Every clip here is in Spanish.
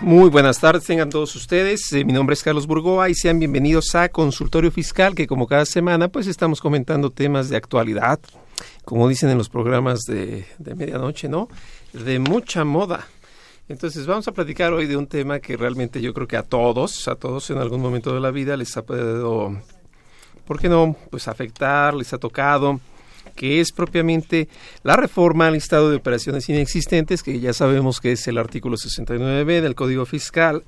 Muy buenas tardes, tengan todos ustedes. Eh, mi nombre es Carlos Burgoa y sean bienvenidos a Consultorio Fiscal, que como cada semana, pues estamos comentando temas de actualidad, como dicen en los programas de, de medianoche, ¿no? De mucha moda. Entonces vamos a platicar hoy de un tema que realmente yo creo que a todos, a todos en algún momento de la vida les ha podido, ¿por qué no? Pues afectar, les ha tocado que es propiamente la reforma al listado de operaciones inexistentes, que ya sabemos que es el artículo 69b del Código Fiscal.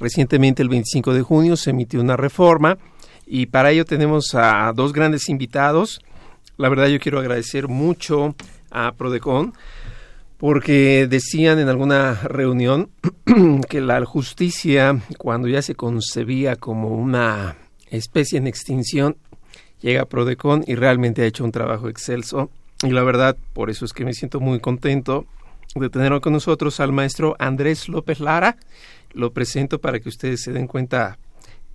Recientemente, el 25 de junio, se emitió una reforma y para ello tenemos a dos grandes invitados. La verdad, yo quiero agradecer mucho a Prodecon porque decían en alguna reunión que la justicia, cuando ya se concebía como una especie en extinción, llega Prodecon y realmente ha hecho un trabajo excelso. Y la verdad, por eso es que me siento muy contento de tener con nosotros al maestro Andrés López Lara. Lo presento para que ustedes se den cuenta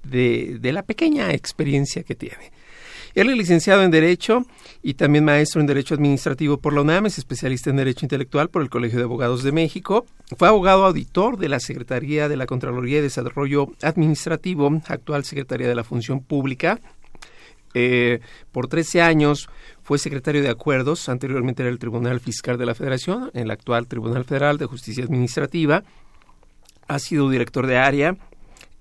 de, de la pequeña experiencia que tiene. Él es licenciado en Derecho y también maestro en Derecho Administrativo por la UNAM, es especialista en Derecho Intelectual por el Colegio de Abogados de México. Fue abogado auditor de la Secretaría de la Contraloría de Desarrollo Administrativo, actual Secretaría de la Función Pública. Eh, por 13 años fue secretario de acuerdos, anteriormente era el Tribunal Fiscal de la Federación, el actual Tribunal Federal de Justicia Administrativa. Ha sido director de área,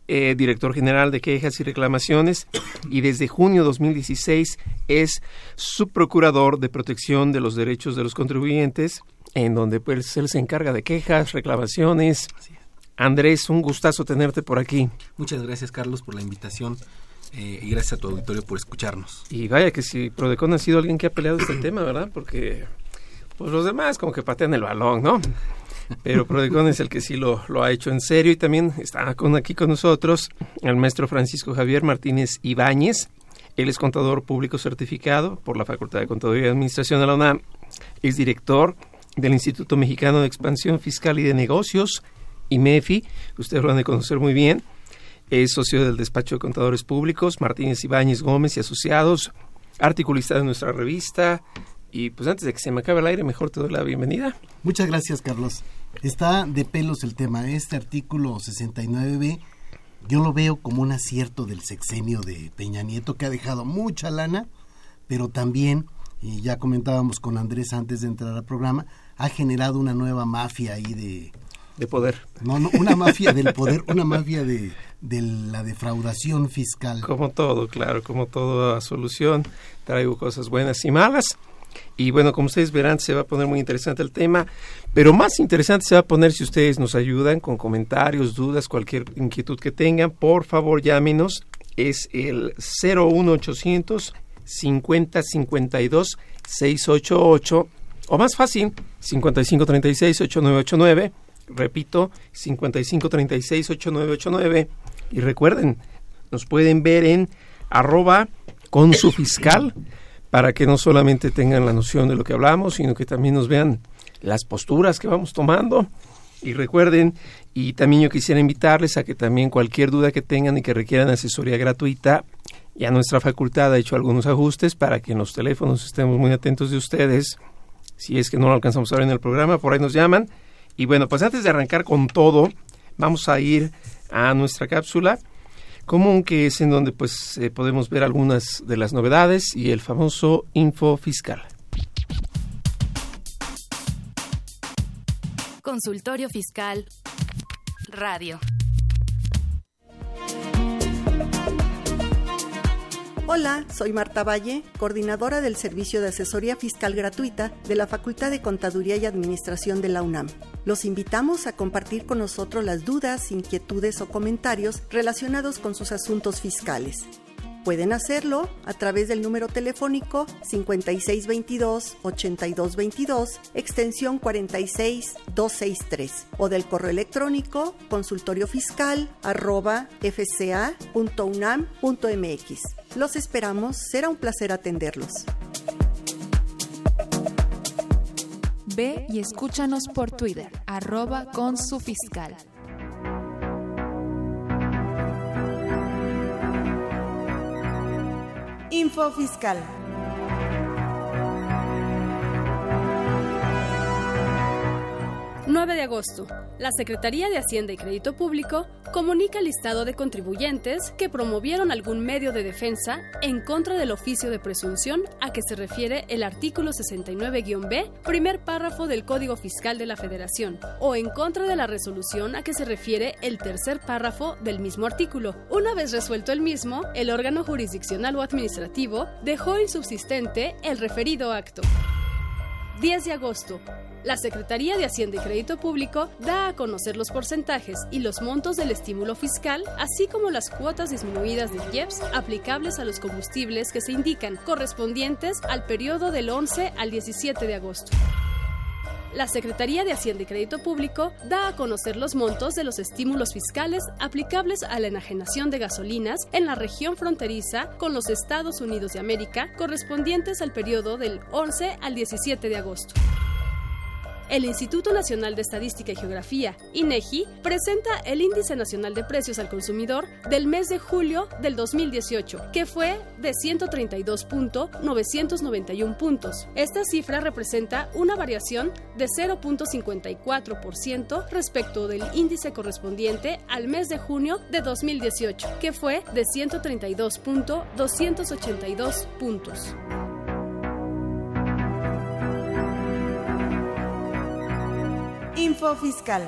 eh, director general de quejas y reclamaciones y desde junio 2016 es subprocurador de protección de los derechos de los contribuyentes, en donde pues él se encarga de quejas, reclamaciones. Andrés, un gustazo tenerte por aquí. Muchas gracias, Carlos, por la invitación eh, y gracias a tu auditorio por escucharnos. Y vaya que si Prodecon ha sido alguien que ha peleado este tema, ¿verdad? Porque pues los demás como que patean el balón, ¿no? Pero Prodecon es el que sí lo, ha hecho en serio y también está con, aquí con nosotros el maestro Francisco Javier Martínez Ibáñez. Él es contador público certificado por la Facultad de Contaduría y Administración de la UNAM. Es director del Instituto Mexicano de Expansión Fiscal y de Negocios, IMEFI. Ustedes lo han de conocer muy bien. Es socio del despacho de contadores públicos Martínez Ibáñez Gómez y Asociados, articulista de nuestra revista. Y pues antes de que se me acabe el aire, mejor te doy la bienvenida. Muchas gracias, Carlos. Está de pelos el tema. Este artículo 69b yo lo veo como un acierto del sexenio de Peña Nieto que ha dejado mucha lana, pero también, y ya comentábamos con Andrés antes de entrar al programa, ha generado una nueva mafia ahí de... De poder. No, no, una mafia del poder, una mafia de, de la defraudación fiscal. Como todo, claro, como toda solución, traigo cosas buenas y malas. Y bueno, como ustedes verán, se va a poner muy interesante el tema, pero más interesante se va a poner si ustedes nos ayudan con comentarios, dudas, cualquier inquietud que tengan. Por favor, llámenos. Es el 01800 50 52 688 o más fácil, 55 36 8989. Repito, 55 36 8989. Y recuerden, nos pueden ver en arroba con su fiscal para que no solamente tengan la noción de lo que hablamos, sino que también nos vean las posturas que vamos tomando. Y recuerden, y también yo quisiera invitarles a que también cualquier duda que tengan y que requieran asesoría gratuita, ya nuestra facultad ha hecho algunos ajustes para que en los teléfonos estemos muy atentos de ustedes. Si es que no lo alcanzamos a ver en el programa, por ahí nos llaman. Y bueno, pues antes de arrancar con todo, vamos a ir a nuestra cápsula común que es en donde pues eh, podemos ver algunas de las novedades y el famoso info fiscal. Consultorio Fiscal. Radio. Hola, soy Marta Valle, coordinadora del Servicio de Asesoría Fiscal Gratuita de la Facultad de Contaduría y Administración de la UNAM. Los invitamos a compartir con nosotros las dudas, inquietudes o comentarios relacionados con sus asuntos fiscales. Pueden hacerlo a través del número telefónico 5622-8222, extensión 46263, o del correo electrónico consultoriofiscal.fca.unam.mx. Los esperamos, será un placer atenderlos. Ve y escúchanos por Twitter, arroba con su fiscal. Info Fiscal. 9 de agosto. La Secretaría de Hacienda y Crédito Público comunica el listado de contribuyentes que promovieron algún medio de defensa en contra del oficio de presunción a que se refiere el artículo 69-B, primer párrafo del Código Fiscal de la Federación, o en contra de la resolución a que se refiere el tercer párrafo del mismo artículo. Una vez resuelto el mismo, el órgano jurisdiccional o administrativo dejó insubsistente el referido acto. 10 de agosto. La Secretaría de Hacienda y Crédito Público da a conocer los porcentajes y los montos del estímulo fiscal, así como las cuotas disminuidas de IEPS aplicables a los combustibles que se indican, correspondientes al periodo del 11 al 17 de agosto. La Secretaría de Hacienda y Crédito Público da a conocer los montos de los estímulos fiscales aplicables a la enajenación de gasolinas en la región fronteriza con los Estados Unidos de América correspondientes al periodo del 11 al 17 de agosto. El Instituto Nacional de Estadística y Geografía, INEGI, presenta el Índice Nacional de Precios al Consumidor del mes de julio del 2018, que fue de 132.991 puntos. Esta cifra representa una variación de 0.54% respecto del índice correspondiente al mes de junio de 2018, que fue de 132.282 puntos. Info Fiscal.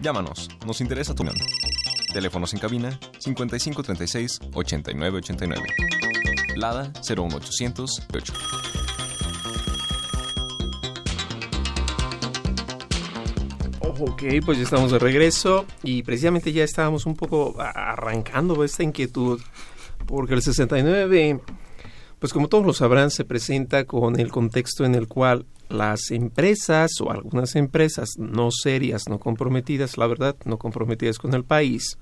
Llámanos, nos interesa tu opinión. Teléfonos en cabina 5536 8989. Lada 01800 8. Ok, pues ya estamos de regreso y precisamente ya estábamos un poco arrancando esta inquietud porque el 69, pues como todos lo sabrán, se presenta con el contexto en el cual las empresas o algunas empresas no serias, no comprometidas, la verdad, no comprometidas con el país,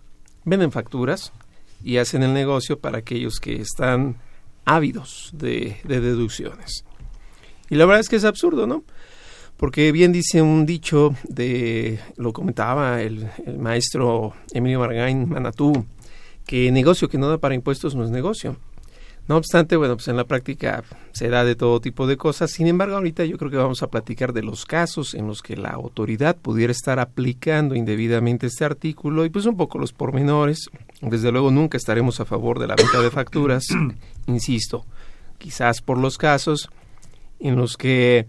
venden facturas y hacen el negocio para aquellos que están ávidos de, deducciones. Y la verdad es que es absurdo, ¿no? Porque bien dice un dicho de, lo comentaba el, el maestro Emilio Margain Manatú, que negocio que no da para impuestos no es negocio. No obstante, bueno, pues en la práctica se da de todo tipo de cosas. Sin embargo, ahorita yo creo que vamos a platicar de los casos en los que la autoridad pudiera estar aplicando indebidamente este artículo y pues un poco los pormenores. Desde luego nunca estaremos a favor de la venta de facturas, insisto, quizás por los casos en los que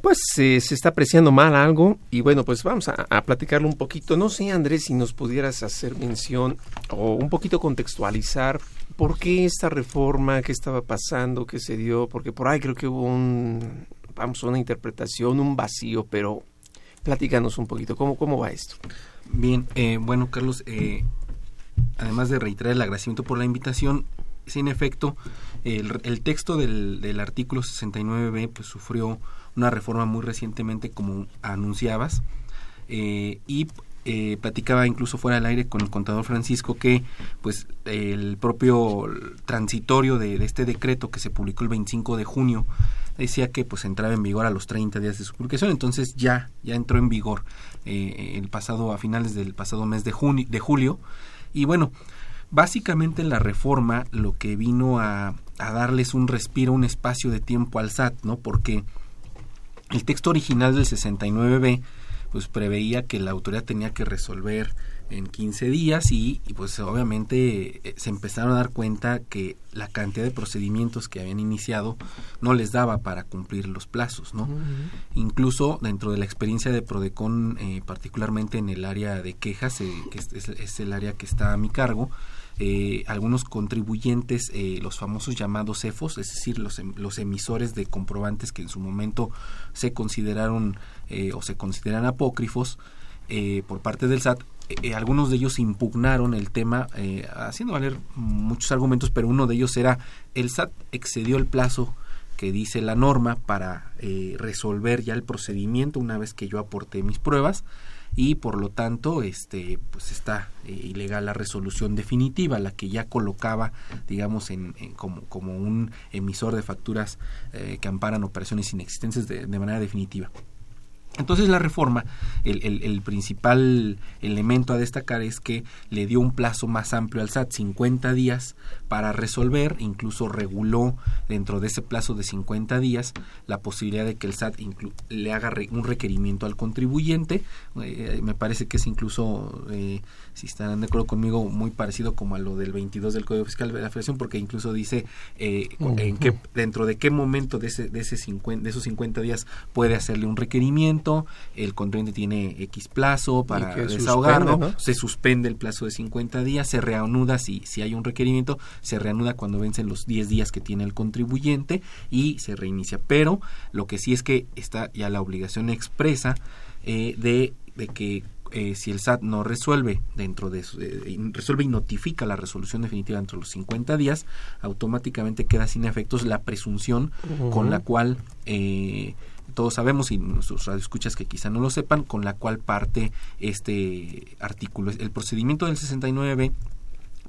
pues se está apreciando mal algo y bueno, pues vamos a, platicarlo un poquito. No sé, Andrés, si nos pudieras hacer mención o un poquito contextualizar por qué esta reforma, qué estaba pasando, qué se dio, porque por ahí creo que hubo un, vamos, una interpretación, un vacío, pero platícanos un poquito, ¿cómo, cómo va esto? Bien, eh, bueno, Carlos, eh, además de reiterar el agradecimiento por la invitación, sin efecto, el, el texto del, del artículo 69b pues sufrió una reforma muy recientemente como anunciabas eh, y eh, platicaba incluso fuera del aire con el contador Francisco que pues el propio transitorio de, este decreto que se publicó el 25 de junio decía que pues entraba en vigor a los 30 días de su publicación. Entonces ya ya entró en vigor eh, el pasado a finales del pasado mes de junio de julio. Y bueno básicamente la reforma lo que vino a, a darles un respiro un espacio de tiempo al SAT no porque el texto original del 69B pues preveía que la autoridad tenía que resolver en 15 días y, pues obviamente eh, se empezaron a dar cuenta que la cantidad de procedimientos que habían iniciado no les daba para cumplir los plazos, ¿no? Incluso dentro de la experiencia de Prodecon, eh, particularmente en el área de quejas, eh, que es, el área que está a mi cargo, algunos contribuyentes, los famosos llamados CEFOS, es decir, los, em, los, emisores de comprobantes que en su momento se consideraron o se consideran apócrifos por parte del SAT, eh, algunos de ellos impugnaron el tema eh, haciendo valer muchos argumentos, pero uno de ellos era el SAT excedió el plazo que dice la norma para eh, resolver ya el procedimiento una vez que yo aporté mis pruebas y por lo tanto este pues está ilegal la resolución definitiva la que ya colocaba digamos en, como, como un emisor de facturas que amparan operaciones inexistentes de manera definitiva entonces la reforma, el, el, principal elemento a destacar es que le dio un plazo más amplio al SAT, 50 días, para resolver, incluso reguló dentro de ese plazo de 50 días la posibilidad de que el SAT le haga un requerimiento al contribuyente. Eh, me parece que es incluso, eh, si están de acuerdo conmigo, muy parecido como a lo del 22 del Código Fiscal de la Federación, porque incluso dice eh, en qué, dentro de qué momento de, ese, de, ese 50, de esos 50 días puede hacerle un requerimiento el contribuyente tiene X plazo para desahogarlo, se suspende el plazo de 50 días, se reanuda si, si hay un requerimiento, se reanuda cuando vencen los 10 días que tiene el contribuyente y se reinicia. Pero lo que sí es que está ya la obligación expresa eh, de, de que eh, si el SAT no resuelve dentro de eh, resuelve y notifica la resolución definitiva dentro de los 50 días, automáticamente queda sin efectos la presunción con la cual eh, todos sabemos y nuestros radioescuchas que quizá no lo sepan, con la cual parte este artículo. El procedimiento del 69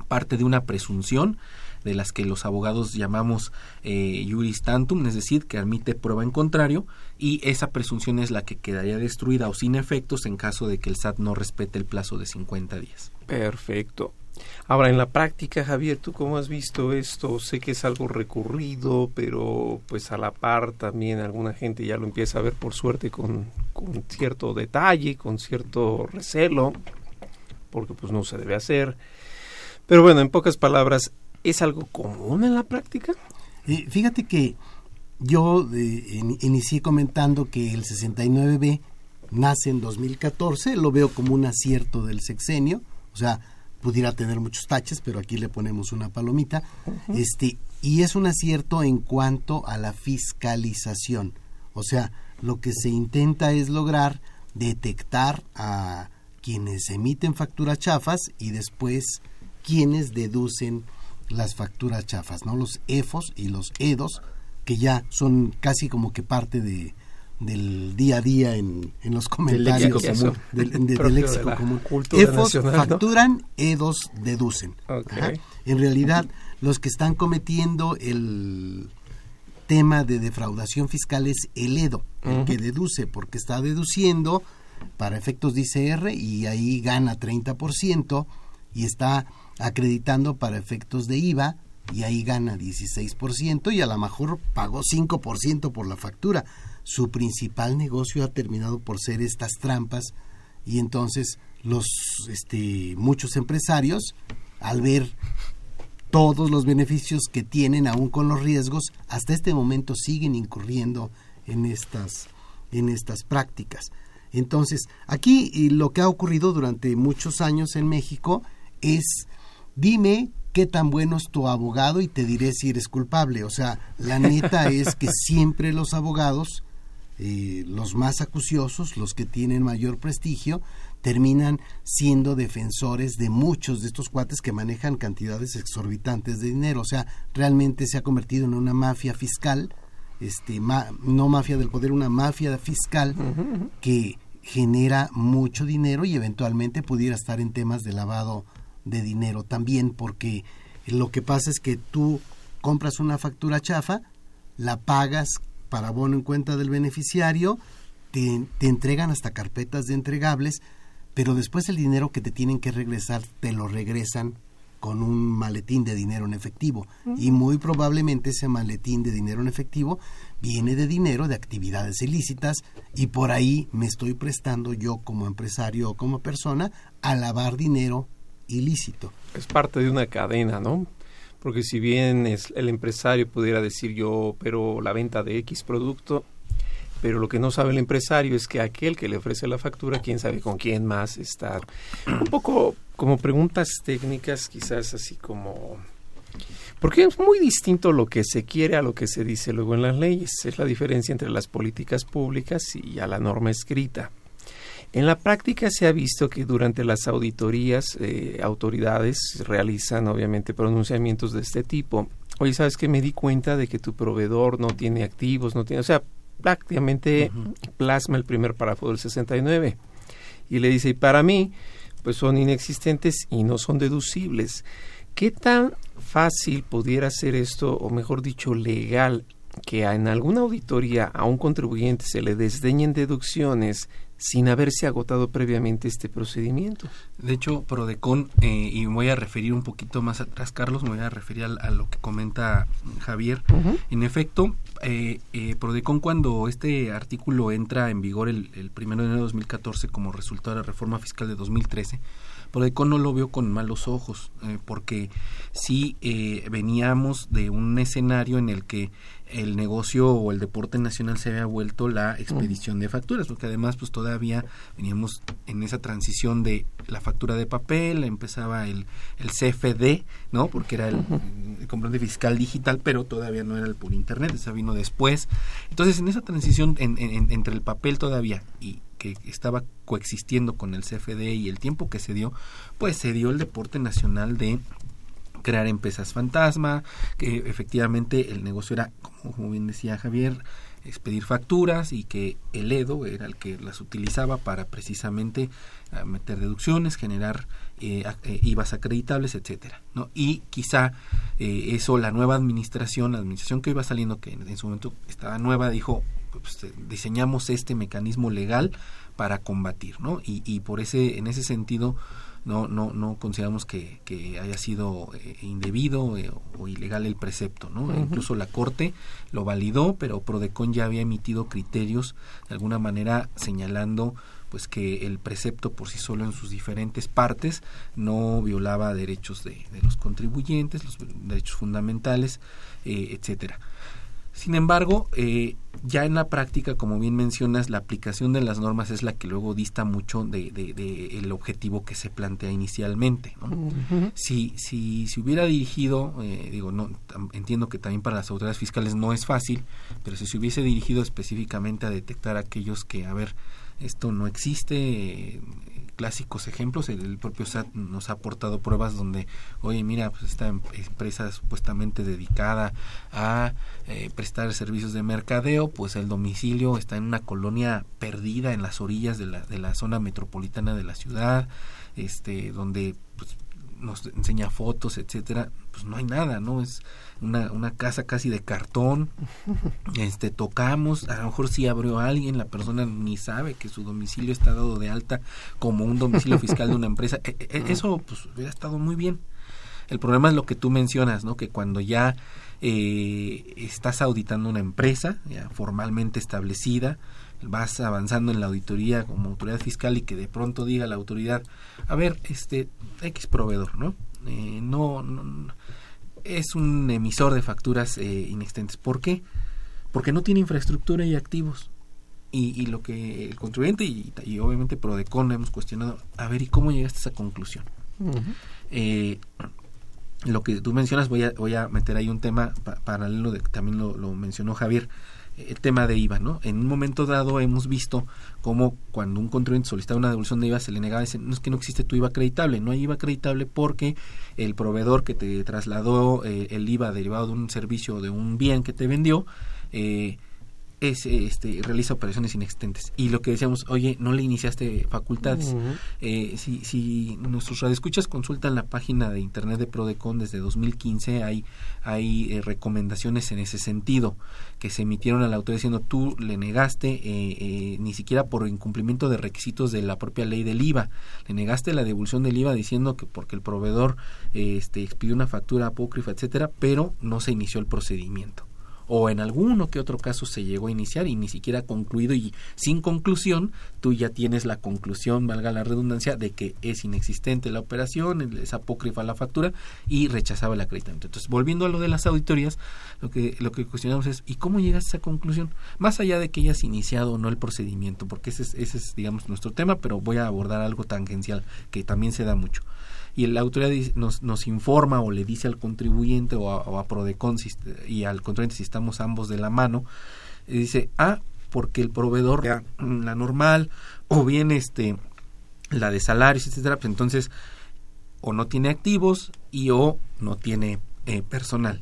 parte de una presunción de las que los abogados llamamos eh, juris tantum, es decir, que admite prueba en contrario, y esa presunción es la que quedaría destruida o sin efectos en caso de que el SAT no respete el plazo de 50 días. Perfecto. Ahora, en la práctica, Javier, ¿tú cómo has visto esto? Sé que es algo recurrido, pero pues a la par también alguna gente ya lo empieza a ver por suerte con, con cierto detalle, con cierto recelo, porque pues no se debe hacer. Pero bueno, en pocas palabras, ¿es algo común en la práctica? Eh, fíjate que yo eh, inicié comentando que el 69B nace en 2014, lo veo como un acierto del sexenio, o sea, pudiera tener muchos taches, pero aquí le ponemos una palomita. Este, y es un acierto en cuanto a la fiscalización. O sea, lo que se intenta es lograr detectar a quienes emiten facturas chafas y después quienes deducen las facturas chafas, ¿no? Los EFOS y los EDOS, que ya son casi como que parte de, del día a día en, en los comentarios del, léxico común. EFOS facturan, EDOS deducen. En realidad, los que están cometiendo el tema de defraudación fiscal es el EDO, el que deduce, porque está deduciendo para efectos de ICR y ahí gana 30% y está acreditando para efectos de IVA y ahí gana 16% y a lo mejor pagó 5% por la factura su principal negocio ha terminado por ser estas trampas y entonces los este muchos empresarios al ver todos los beneficios que tienen aún con los riesgos hasta este momento siguen incurriendo en estas en estas prácticas. Entonces, aquí lo que ha ocurrido durante muchos años en México es dime qué tan bueno es tu abogado y te diré si eres culpable. O sea, la neta es que siempre los abogados eh, los más acuciosos, los que tienen mayor prestigio, terminan siendo defensores de muchos de estos cuates que manejan cantidades exorbitantes de dinero. O sea, realmente se ha convertido en una mafia fiscal, este, no mafia del poder, una mafia fiscal que genera mucho dinero y eventualmente pudiera estar en temas de lavado de dinero también, porque lo que pasa es que tú compras una factura chafa, la pagas para bono en cuenta del beneficiario, te, entregan hasta carpetas de entregables, pero después el dinero que te tienen que regresar te lo regresan con un maletín de dinero en efectivo. Y muy probablemente ese maletín de dinero en efectivo viene de dinero de actividades ilícitas y por ahí me estoy prestando yo como empresario o como persona a lavar dinero ilícito. Es parte de una cadena, ¿no? Porque si bien es, el empresario pudiera decir yo, pero la venta de X producto, pero lo que no sabe el empresario es que aquel que le ofrece la factura, quién sabe con quién más está. Un poco como preguntas técnicas, quizás así como... Porque es muy distinto lo que se quiere a lo que se dice luego en las leyes. Es la diferencia entre las políticas públicas y a la norma escrita. En la práctica se ha visto que durante las auditorías eh, autoridades realizan obviamente pronunciamientos de este tipo. Oye, ¿sabes que me di cuenta de que tu proveedor no tiene activos, no tiene, o sea, prácticamente plasma el primer párrafo del 69 y le dice, y para mí, pues son inexistentes y no son deducibles. ¿Qué tan fácil pudiera ser esto, o mejor dicho, legal, que en alguna auditoría a un contribuyente se le desdeñen deducciones sin haberse agotado previamente este procedimiento. De hecho, Prodecon, eh, y me voy a referir un poquito más atrás, Carlos, me voy a referir a, lo que comenta Javier. En efecto, eh, eh, Prodecon cuando este artículo entra en vigor el, el 1 de enero de 2014 como resultado de la reforma fiscal de 2013, Prodecon no lo vio con malos ojos, eh, porque sí eh, veníamos de un escenario en el que el negocio o el deporte nacional se había vuelto la expedición de facturas, porque además pues todavía veníamos en esa transición de la factura de papel, empezaba el, el CFD, ¿no? Porque era el, comprende fiscal digital, pero todavía no era el por internet, esa vino después. Entonces, en esa transición entre el papel todavía y que estaba coexistiendo con el CFD y el tiempo que se dio, pues se dio el deporte nacional de crear empresas fantasma, que efectivamente el negocio era, como, bien decía Javier, expedir facturas y que el EDO era el que las utilizaba para precisamente ah, meter deducciones, generar eh, eh, IVAs acreditables, etcétera, ¿no? Y quizá eh, eso la nueva administración, la administración que iba saliendo, que en, su momento estaba nueva, dijo, pues, diseñamos este mecanismo legal para combatir, ¿no? Y, y por ese, en ese sentido, no, no, no consideramos que, que haya sido eh, indebido eh, o ilegal el precepto, ¿no? Incluso la Corte lo validó, pero Prodecon ya había emitido criterios de alguna manera señalando pues que el precepto por sí solo en sus diferentes partes no violaba derechos de, de los contribuyentes, los derechos fundamentales, eh, etcétera. Sin embargo, eh, ya en la práctica, como bien mencionas, la aplicación de las normas es la que luego dista mucho de, de, el objetivo que se plantea inicialmente. si, si se hubiera dirigido, eh, digo, no entiendo que también para las autoridades fiscales no es fácil, pero si se hubiese dirigido específicamente a detectar aquellos que, a ver, esto no existe, clásicos ejemplos. El, propio SAT nos ha aportado pruebas donde, oye, mira, pues esta em, empresa supuestamente dedicada a eh, prestar servicios de mercadeo, pues el domicilio está en una colonia perdida en las orillas de la, de la zona metropolitana de la ciudad, este, donde pues, nos enseña fotos, etcétera, pues no hay nada, ¿no? Es una, una casa casi de cartón, este, tocamos, a lo mejor sí abrió alguien, la persona ni sabe que su domicilio está dado de alta como un domicilio fiscal de una empresa, e, e, eso pues hubiera estado muy bien. El problema es lo que tú mencionas, ¿no? Que cuando ya eh, estás auditando una empresa ya formalmente establecida, vas avanzando en la auditoría como autoridad fiscal y que de pronto diga la autoridad, a ver, este X proveedor, ¿no? Eh, no, no, es un emisor de facturas eh, inexistentes. ¿Por qué? Porque no tiene infraestructura y activos. Y, y lo que el contribuyente y, y, obviamente Prodecon hemos cuestionado, a ver, ¿y cómo llegaste a esa conclusión? eh, lo que tú mencionas, voy a, voy a meter ahí un tema paralelo, de, también lo, lo mencionó Javier, el tema de IVA, ¿no? En un momento dado hemos visto cómo cuando un contribuyente solicitaba una devolución de IVA se le negaba, dice, no es que no existe tu IVA acreditable, no hay IVA acreditable porque el proveedor que te trasladó eh, el IVA derivado de un servicio o de un bien que te vendió, eh, es, este, realiza operaciones inexistentes. Y lo que decíamos, oye, no le iniciaste facultades. eh, si, si nuestros radioescuchas consultan la página de internet de Prodecon desde 2015, hay, hay eh, recomendaciones en ese sentido que se emitieron a la autoridad diciendo tú le negaste eh, eh, ni siquiera por incumplimiento de requisitos de la propia ley del IVA, le negaste la devolución del IVA diciendo que porque el proveedor este, expidió una factura apócrifa, etcétera, pero no se inició el procedimiento o en alguno que otro caso se llegó a iniciar y ni siquiera concluido y sin conclusión, tú ya tienes la conclusión, valga la redundancia, de que es inexistente la operación, es apócrifa la factura y rechazaba el acreditamiento. Entonces, volviendo a lo de las auditorías, lo que, lo que cuestionamos es, ¿y cómo llegaste a esa conclusión? Más allá de que hayas iniciado o no el procedimiento, porque ese es, ese es, digamos, nuestro tema, pero voy a abordar algo tangencial que también se da mucho y la autoridad nos, nos informa o le dice al contribuyente o a, a Prodecon y al contribuyente si estamos ambos de la mano, dice, ah, porque el proveedor, la normal, o bien este la de salarios, etcétera, pues entonces o no tiene activos y o no tiene eh, personal.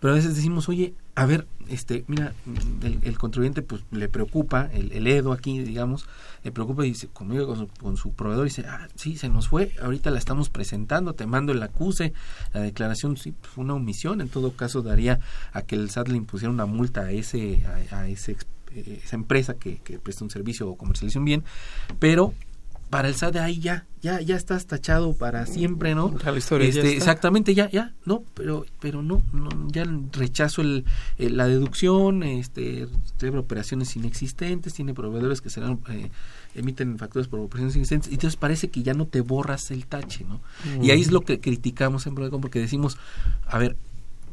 Pero a veces decimos, oye, a ver, este, mira, el, el contribuyente pues le preocupa, el, el, EDO aquí, digamos, le preocupa y dice, conmigo, con su, con su proveedor, dice, ah, sí, se nos fue, ahorita la estamos presentando, te mando el acuse, la declaración, sí, fue una omisión, en todo caso daría a que el SAT le impusiera una multa a ese, a, a ese esa empresa que, que presta un servicio o comercializa un bien, pero para el SAT de ahí ya, ya, ya estás tachado para siempre, ¿no? La historia este, ya exactamente, ya, ya, no, pero, pero no, no ya rechazo el, el, la deducción, este, tiene operaciones inexistentes, tiene proveedores que serán, eh, emiten facturas por operaciones inexistentes, y entonces parece que ya no te borras el tache, ¿no? Mm. Y ahí es lo que criticamos en Prodecon, porque decimos, a ver,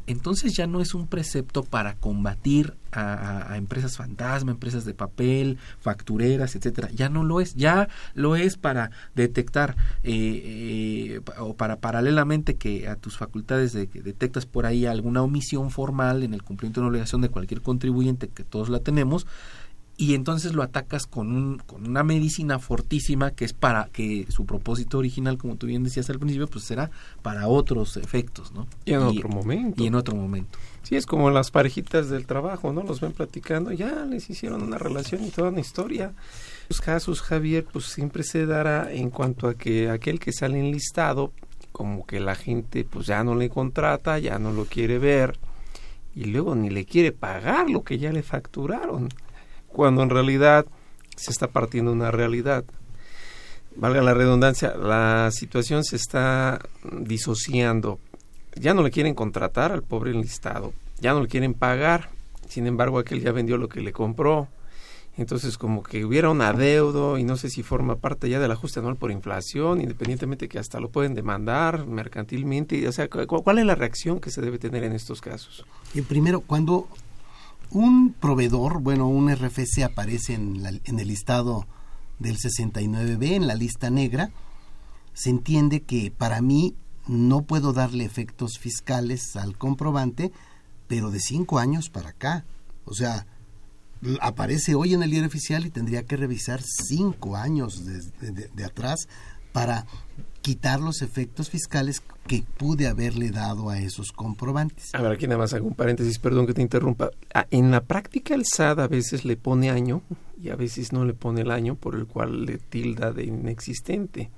entonces ya no es un precepto para combatir a, empresas fantasma, empresas de papel, factureras, etcétera. Ya no lo es, ya lo es para detectar eh, eh, o para paralelamente que a tus facultades de que detectas por ahí alguna omisión formal en el cumplimiento de una obligación de cualquier contribuyente que todos la tenemos y entonces lo atacas con, un, con una medicina fortísima que es para que su propósito original, como tú bien decías al principio, pues será para otros efectos, ¿no? Y en y, otro momento. Y en otro momento. Sí, es como las parejitas del trabajo, ¿no? Los ven platicando, ya les hicieron una relación y toda una historia. Los casos, Javier, pues siempre se dará en cuanto a que aquel que sale enlistado, como que la gente pues ya no le contrata, ya no lo quiere ver y luego ni le quiere pagar lo que ya le facturaron cuando en realidad se está partiendo una realidad. Valga la redundancia, la situación se está disociando. Ya no le quieren contratar al pobre enlistado, ya no le quieren pagar. Sin embargo, aquel ya vendió lo que le compró. Entonces, como que hubiera un adeudo y no sé si forma parte ya del ajuste anual por inflación, independientemente que hasta lo pueden demandar mercantilmente. O sea, ¿cuál es la reacción que se debe tener en estos casos? Y primero, cuando un proveedor, bueno, un RFC aparece en, la, en, el listado del 69B, en la lista negra, se entiende que para mí no puedo darle efectos fiscales al comprobante, pero de cinco años para acá. O sea, aparece hoy en el diario oficial y tendría que revisar cinco años de, de, de atrás para quitar los efectos fiscales que pude haberle dado a esos comprobantes. A ver, aquí nada más hago un paréntesis, perdón que te interrumpa. En la práctica el SAT a veces le pone año y a veces no le pone el año por el cual le tilda de inexistente.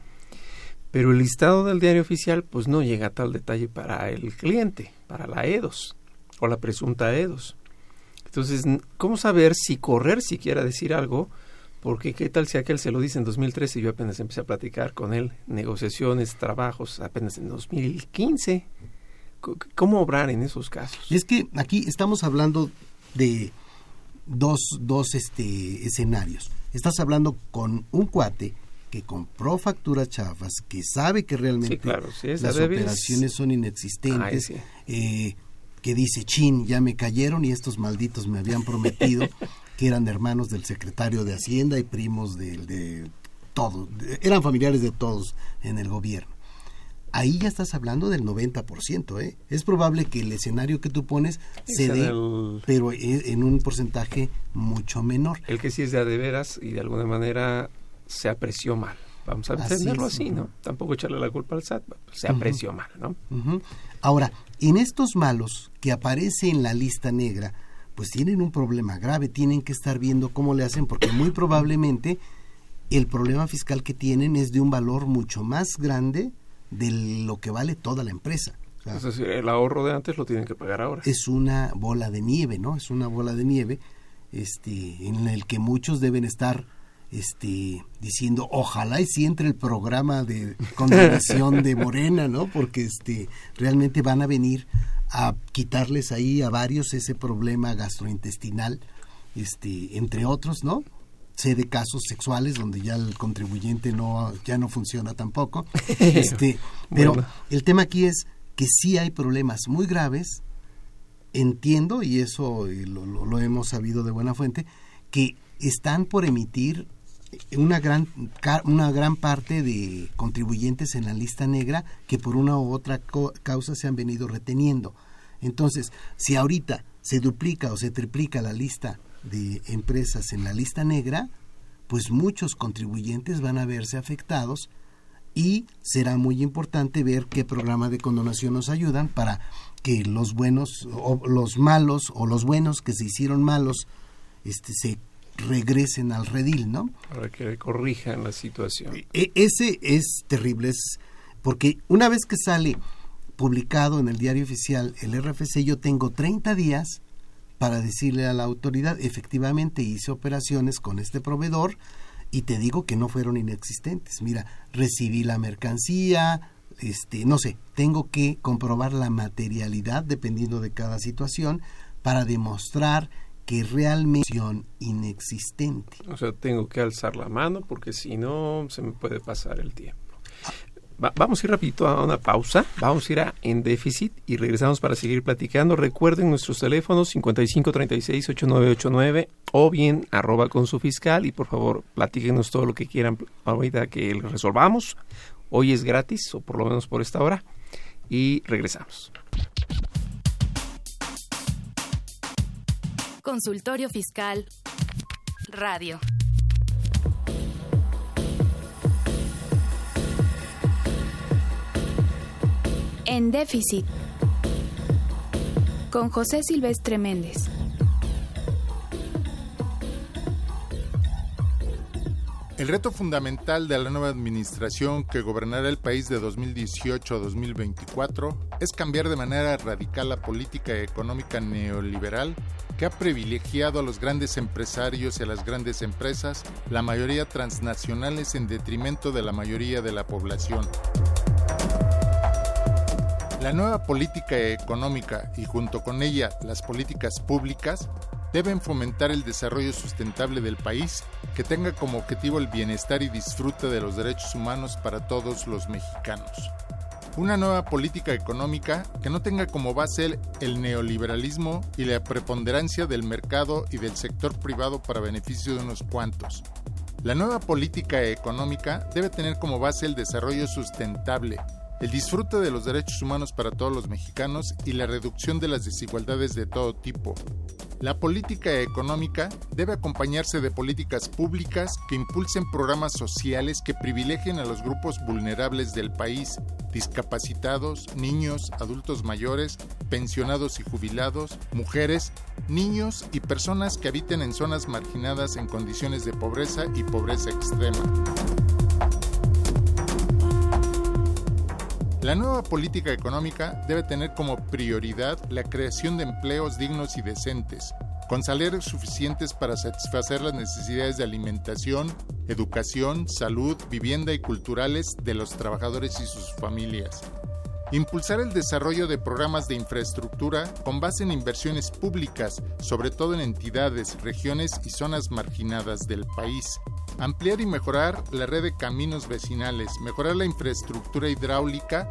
Pero el listado del diario oficial pues no llega a tal detalle para el cliente, para la EDOS o la presunta EDOS. Entonces, ¿cómo saber si correr si quiera decir algo? Porque qué tal si aquel se lo dice en 2013 y yo apenas empecé a platicar con él, negociaciones, trabajos, apenas en 2015. ¿Cómo obrar en esos casos? Es que aquí estamos hablando de dos, dos este, escenarios. Estás hablando con un cuate que compró facturas chafas, que sabe que realmente sí, claro, sí, las operaciones son inexistentes, Ay, sí. eh, que dice, chin, ya me cayeron y estos malditos me habían prometido que eran hermanos del secretario de Hacienda y primos de, de todos, eran familiares de todos en el gobierno. Ahí ya estás hablando del 90%, ¿eh? Es probable que el escenario que tú pones se dé, el... pero en un porcentaje mucho menor. El que sí es de a de veras y de alguna manera se apreció mal. Vamos a entenderlo así, así, ¿no? Tampoco echarle la culpa al SAT, se apreció uh -huh. mal, ¿no? Uh -huh. Ahora, en estos malos que aparece en la lista negra, pues tienen un problema grave, tienen que estar viendo cómo le hacen, porque muy probablemente el problema fiscal que tienen es de un valor mucho más grande de lo que vale toda la empresa. es decir, el ahorro de antes lo tienen que pagar ahora. Es una bola de nieve, ¿no? Es una bola de nieve este, en el que muchos deben estar este, diciendo ojalá y si entre el programa de condenación de Morena, ¿no? Porque este, realmente van a venir a quitarles ahí a varios ese problema gastrointestinal, este, entre otros, ¿no? sé de casos sexuales donde ya el contribuyente no ya no funciona tampoco este pero el tema aquí es que sí hay problemas muy graves entiendo y eso lo, lo, hemos sabido de buena fuente que están por emitir una gran una gran parte de contribuyentes en la lista negra que por una u otra causa se han venido reteniendo. Entonces si ahorita se duplica o se triplica la lista de empresas en la lista negra, pues muchos contribuyentes van a verse afectados y será muy importante ver qué programa de condonación nos ayudan para que los buenos o los malos o los buenos que se hicieron malos este se regresen al redil, ¿no? Para que corrijan la situación. E, e, ese es terrible, es porque una vez que sale publicado en el diario oficial el RFC, yo tengo 30 días para decirle a la autoridad, efectivamente hice operaciones con este proveedor y te digo que no fueron inexistentes. Mira, recibí la mercancía, este, no sé, tengo que comprobar la materialidad dependiendo de cada situación para demostrar que realmente inexistente. O sea, tengo que alzar la mano porque si no se me puede pasar el tiempo vamos a ir rapidito a una pausa, vamos a ir a en déficit y regresamos para seguir platicando. Recuerden nuestros teléfonos 5536-8989 o bien arroba con su fiscal y por favor platíquenos todo lo que quieran ahorita que resolvamos. Hoy es gratis o por lo menos por esta hora y regresamos. Consultorio Fiscal Radio. En déficit. Con José Silvestre Méndez. El reto fundamental de la nueva administración que gobernará el país de 2018 a 2024 es cambiar de manera radical la política económica neoliberal que ha privilegiado a los grandes empresarios y a las grandes empresas, la mayoría transnacionales en detrimento de la mayoría de la población. La nueva política económica y junto con ella las políticas públicas deben fomentar el desarrollo sustentable del país que tenga como objetivo el bienestar y disfrute de los derechos humanos para todos los mexicanos. Una nueva política económica que no tenga como base el, neoliberalismo y la preponderancia del mercado y del sector privado para beneficio de unos cuantos. La nueva política económica debe tener como base el desarrollo sustentable, el disfrute de los derechos humanos para todos los mexicanos y la reducción de las desigualdades de todo tipo. La política económica debe acompañarse de políticas públicas que impulsen programas sociales que privilegien a los grupos vulnerables del país, discapacitados, niños, adultos mayores, pensionados y jubilados, mujeres, niños y personas que habiten en zonas marginadas en condiciones de pobreza y pobreza extrema. La nueva política económica debe tener como prioridad la creación de empleos dignos y decentes, con salarios suficientes para satisfacer las necesidades de alimentación, educación, salud, vivienda y culturales de los trabajadores y sus familias. Impulsar el desarrollo de programas de infraestructura con base en inversiones públicas, sobre todo en entidades, regiones y zonas marginadas del país. Ampliar y mejorar la red de caminos vecinales, mejorar la infraestructura hidráulica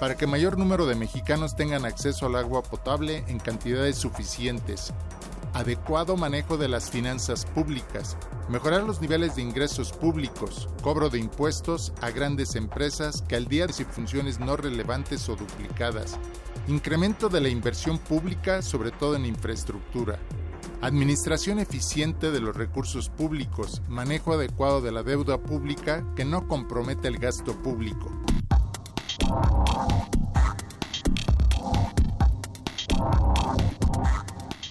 para que mayor número de mexicanos tengan acceso al agua potable en cantidades suficientes, adecuado manejo de las finanzas públicas, mejorar los niveles de ingresos públicos, cobro de impuestos a grandes empresas que al día de funciones no relevantes o duplicadas, incremento de la inversión pública, sobre todo en infraestructura, administración eficiente de los recursos públicos, manejo adecuado de la deuda pública que no comprometa el gasto público.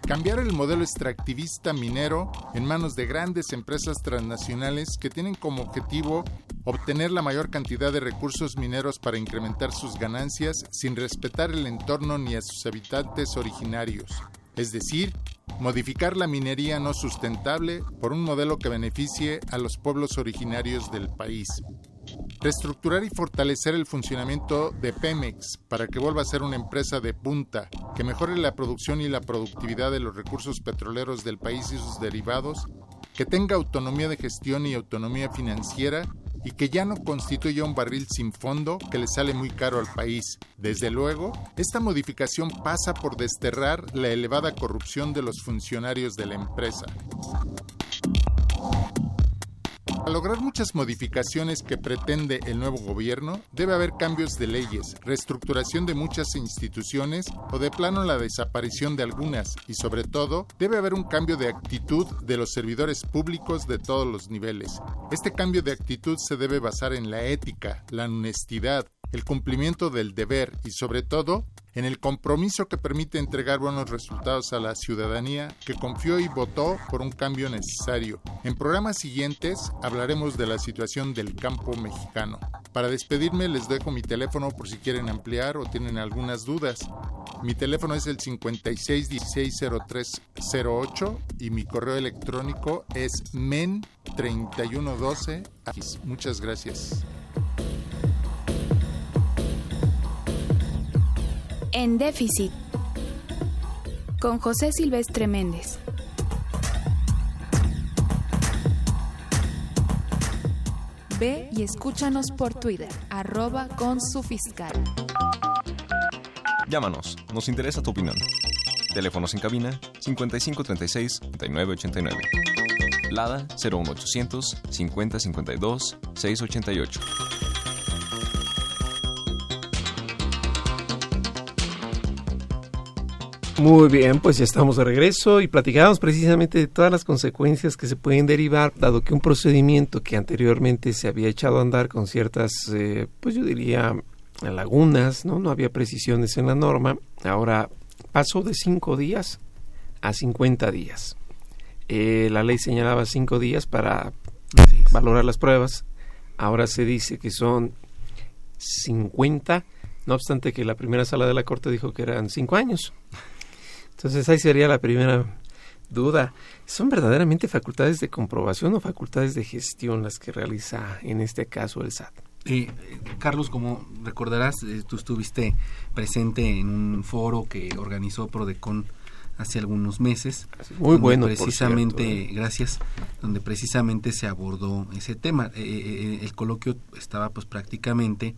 cambiar el modelo extractivista minero en manos de grandes empresas transnacionales que tienen como objetivo obtener la mayor cantidad de recursos mineros para incrementar sus ganancias sin respetar el entorno ni a sus habitantes originarios, es decir, modificar la minería no sustentable por un modelo que beneficie a los pueblos originarios del país. Reestructurar y fortalecer el funcionamiento de Pemex para que vuelva a ser una empresa de punta, que mejore la producción y la productividad de los recursos petroleros del país y sus derivados, que tenga autonomía de gestión y autonomía financiera y que ya no constituya un barril sin fondo que le sale muy caro al país. Desde luego, esta modificación pasa por desterrar la elevada corrupción de los funcionarios de la empresa. Para lograr muchas modificaciones que pretende el nuevo gobierno, debe haber cambios de leyes, reestructuración de muchas instituciones o de plano la desaparición de algunas y sobre todo debe haber un cambio de actitud de los servidores públicos de todos los niveles. Este cambio de actitud se debe basar en la ética, la honestidad, el cumplimiento del deber y sobre todo en el compromiso que permite entregar buenos resultados a la ciudadanía que confió y votó por un cambio necesario. En programas siguientes hablaremos de la situación del campo mexicano. Para despedirme les dejo mi teléfono por si quieren ampliar o tienen algunas dudas. Mi teléfono es el 56160308 y mi correo electrónico es men3112. Muchas gracias. En déficit. Con José Silvestre Méndez. Ve y escúchanos por Twitter, arroba con su fiscal. Llámanos, nos interesa tu opinión. Teléfonos en cabina 5536 3989. Lada 01800 5052 688. Muy bien, pues ya estamos de regreso y platicábamos precisamente de todas las consecuencias que se pueden derivar, dado que un procedimiento que anteriormente se había echado a andar con ciertas, eh, pues yo diría, lagunas, ¿no? No había precisiones en la norma, ahora pasó de cinco días a 50 días. Eh, la ley señalaba cinco días para valorar las pruebas, ahora se dice que son 50, no obstante que la primera sala de la Corte dijo que eran cinco años. Entonces ahí sería la primera duda. ¿Son verdaderamente facultades de comprobación o facultades de gestión las que realiza en este caso el SAT? Eh, Carlos, como recordarás, eh, tú estuviste presente en un foro que organizó Prodecon hace algunos meses. Muy bueno. Precisamente, ¿eh? gracias, donde precisamente se abordó ese tema. el coloquio estaba pues prácticamente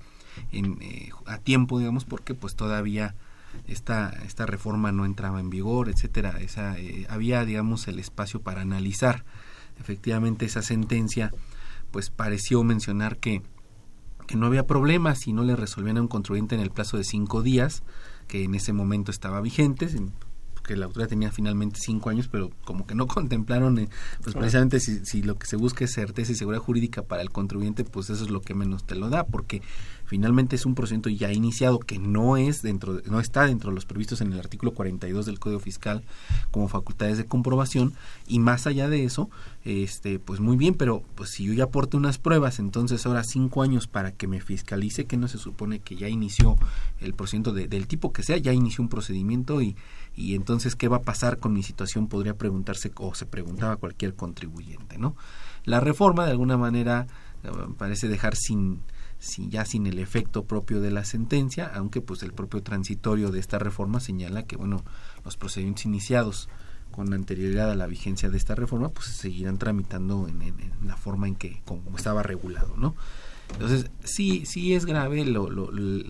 en, a tiempo, digamos, porque pues todavía esta, esta reforma no entraba en vigor, etcétera. Esa, eh, había, digamos, el espacio para analizar. Efectivamente, esa sentencia, pues pareció mencionar que, que no había problema si no le resolvían a un contribuyente en el plazo de cinco días, que en ese momento estaba vigente, que la autoridad tenía finalmente cinco años, pero como que no contemplaron, eh, pues precisamente si, si, lo que se busca es certeza y seguridad jurídica para el contribuyente, pues eso es lo que menos te lo da, porque finalmente es un procedimiento ya iniciado que no es dentro no está dentro de los previstos en el artículo 42 del Código Fiscal como facultades de comprobación. Y más allá de eso este pues muy bien pero pues si yo ya aporto unas pruebas entonces ahora cinco años para que me fiscalice que no se supone que ya inició el procedimiento del tipo que sea ya inició un procedimiento y y entonces qué va a pasar con mi situación podría preguntarse o se preguntaba cualquier contribuyente no la reforma de alguna manera eh, parece dejar sin ya sin el efecto propio de la sentencia, aunque pues el propio transitorio de esta reforma señala que bueno, los procedimientos iniciados con anterioridad a la vigencia de esta reforma pues se seguirán tramitando en, la forma en que como estaba regulado, ¿no? Entonces, sí, sí es grave lo,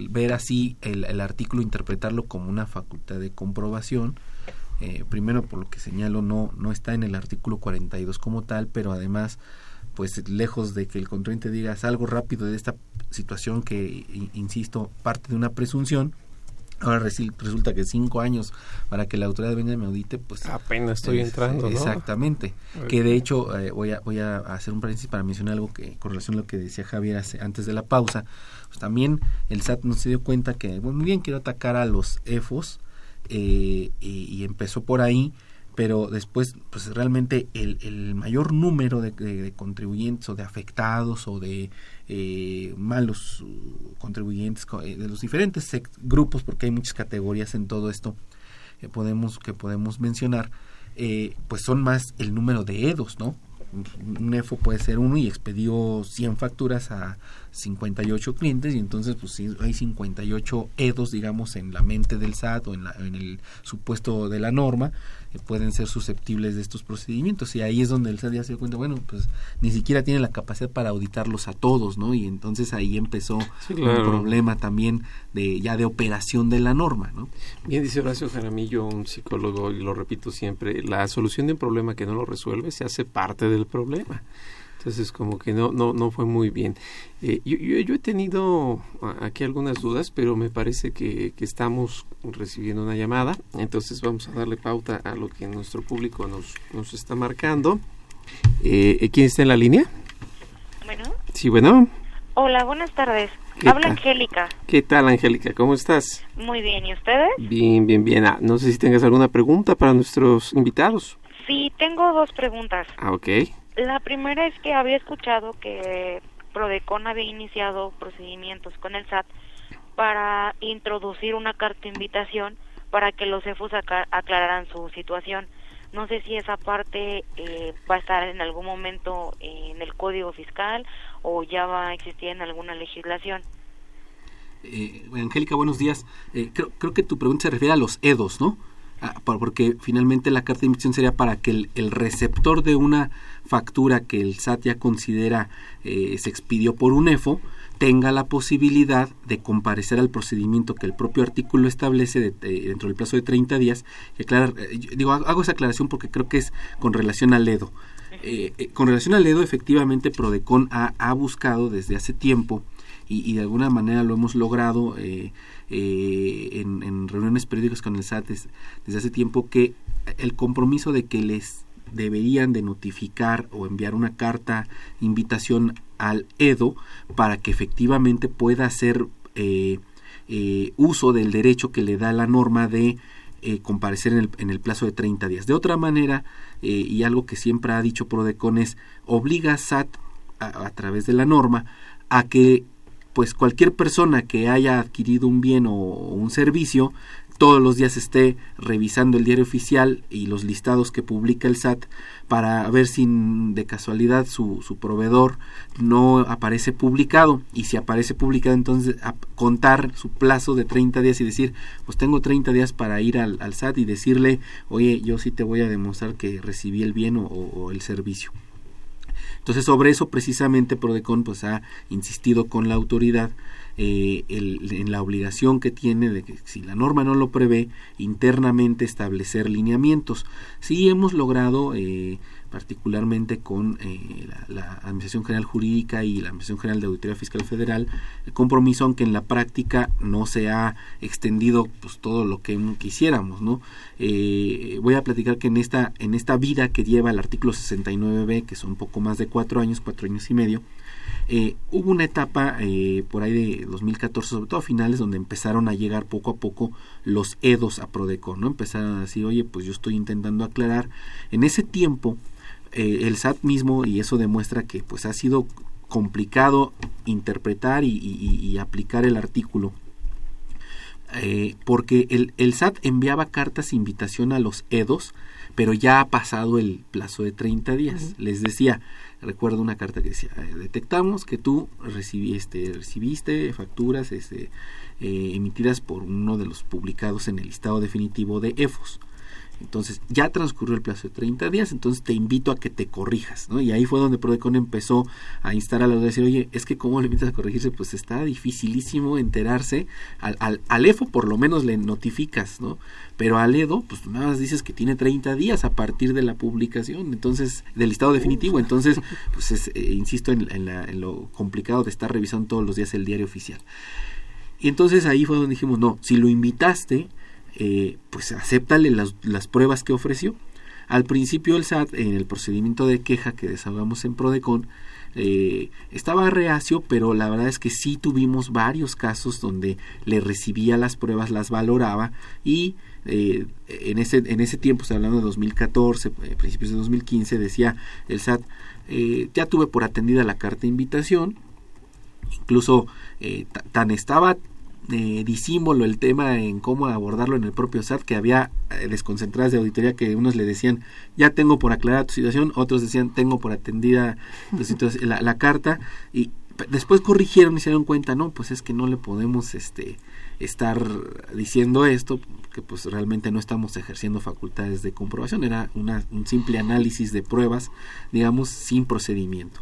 ver así el, el, artículo, interpretarlo como una facultad de comprobación. Eh, primero, por lo que señalo, no, no está en el artículo 42 como tal, pero además pues lejos de que el contribuyente diga algo rápido de esta situación que, insisto, parte de una presunción, ahora resulta que cinco años para que la autoridad venga y me audite, pues apenas estoy entrando, Exactamente. Que de hecho eh, voy a voy a hacer un paréntesis para mencionar algo que con relación a lo que decía Javier antes de la pausa. Pues también el SAT no se dio cuenta que muy bien quiero atacar a los EFOS eh, y, empezó por ahí pero después pues realmente el, el mayor número de, contribuyentes o de afectados o de eh, malos uh, contribuyentes eh, de los diferentes grupos porque hay muchas categorías en todo esto que podemos que podemos mencionar eh, pues son más el número de EDOS no un EFO puede ser uno y expedió 100 facturas a 58 clientes y entonces pues sí, hay 58 EDOS digamos en la mente del SAT o en, la, en el supuesto de la norma que pueden ser susceptibles de estos procedimientos. Y ahí es donde el SAT ya se dio cuenta bueno pues ni siquiera tiene la capacidad para auditarlos a todos no y entonces ahí empezó un problema también de ya de operación de la norma no bien dice Horacio Jaramillo un psicólogo y lo repito siempre la solución de un problema que no lo resuelve se hace parte del problema entonces como que no no no fue muy bien. Eh, yo, yo, he tenido aquí algunas dudas pero me parece que, que, estamos recibiendo una llamada. Entonces vamos a darle pauta a lo que nuestro público nos nos está marcando. Eh, quién está en la línea bueno. Sí bueno. Hola buenas tardes. Habla Angélica. Qué tal Angélica cómo estás muy bien y ustedes bien bien bien. Ah, no sé si tengas alguna pregunta para nuestros invitados. Sí tengo dos preguntas. Ah ok la primera es que había escuchado que Prodecon había iniciado procedimientos con el SAT para introducir una carta de invitación para que los CEFUS aclararan su situación. No sé si esa parte eh, va a estar en algún momento en el Código Fiscal o ya va a existir en alguna legislación. Eh, Angélica, buenos días. Eh, creo, creo que tu pregunta se refiere a los EDOS, ¿no? Ah, porque finalmente la carta de invitación sería para que el, receptor de una factura que el SAT ya considera eh, se expidió por un EFO tenga la posibilidad de comparecer al procedimiento que el propio artículo establece dentro del plazo de 30 días. Y aclarar, eh, digo, hago esa aclaración porque creo que es con relación al EDO. Eh, con relación al EDO, efectivamente, Prodecon ha, ha buscado desde hace tiempo y, y, de alguna manera lo hemos logrado eh, eh, en, reuniones periódicas con el SAT desde hace tiempo que el compromiso de que les deberían de notificar o enviar una carta invitación al EDO para que efectivamente pueda hacer eh, eh, uso del derecho que le da la norma de comparecer en el, en el, plazo de 30 días. De otra manera, y algo que siempre ha dicho Prodecon es, obliga a SAT a través de la norma a que pues cualquier persona que haya adquirido un bien o, un servicio todos los días esté revisando el diario oficial y los listados que publica el SAT para ver si de casualidad su, su proveedor no aparece publicado y si aparece publicado entonces contar su plazo de 30 días y decir pues tengo 30 días para ir al SAT y decirle oye yo sí te voy a demostrar que recibí el bien o el servicio. Entonces, sobre eso precisamente Prodecon pues ha insistido con la autoridad eh, en la obligación que tiene de que si la norma no lo prevé, internamente establecer lineamientos. Sí hemos logrado eh, particularmente con eh, la, Administración General Jurídica y la Administración General de Auditoría Fiscal Federal, el compromiso, aunque en la práctica no se ha extendido pues todo lo que quisiéramos, ¿no? Eh, voy a platicar que en esta, en esta vida que lleva el artículo 69b, que son poco más de cuatro años, cuatro años y medio, eh, hubo una etapa por ahí de 2014, sobre todo a finales, donde empezaron a llegar poco a poco los EDOS a Prodecon, ¿no? Empezaron a decir, oye, pues yo estoy intentando aclarar. En ese tiempo, eh, el SAT mismo, y eso demuestra que pues ha sido complicado interpretar y, aplicar el artículo. Eh, porque el, el, SAT enviaba cartas de invitación a los EDOS, pero ya ha pasado el plazo de 30 días. Les decía, recuerdo una carta que decía, eh, detectamos que tú recibiste, recibiste facturas este, emitidas por uno de los publicados en el listado definitivo de EFOS. Entonces ya transcurrió el plazo de 30 días, entonces te invito a que te corrijas, ¿no? Y ahí fue donde Prodecon empezó a instar a la decir, oye, es que cómo le invitas a corregirse, pues está dificilísimo enterarse, al, al, EFO por lo menos le notificas, ¿no? Pero al EDO, pues nada más dices que tiene 30 días a partir de la publicación, entonces, del listado definitivo, entonces, pues eh, insisto en, en lo complicado de estar revisando todos los días el diario oficial. Y entonces ahí fue donde dijimos, no, si lo invitaste, eh, pues acéptale las, pruebas que ofreció. Al principio el SAT, en el procedimiento de queja que desahogamos en Prodecon, eh, estaba reacio, pero la verdad es que sí tuvimos varios casos donde le recibía las pruebas, las valoraba y eh, en, ese, en ese tiempo, hablando de 2014, eh, principios de 2015, decía el SAT, ya tuve por atendida la carta de invitación, incluso tan estaba eh, disímbolo el tema en cómo abordarlo en el propio SAT, que había desconcentradas de auditoría que unos le decían, ya tengo por aclarar tu situación, otros decían, tengo por atendida la, la, carta, y después corrigieron y se dieron cuenta, no, pues es que no le podemos este estar diciendo esto, que pues realmente no estamos ejerciendo facultades de comprobación, era una, un simple análisis de pruebas, digamos, sin procedimiento.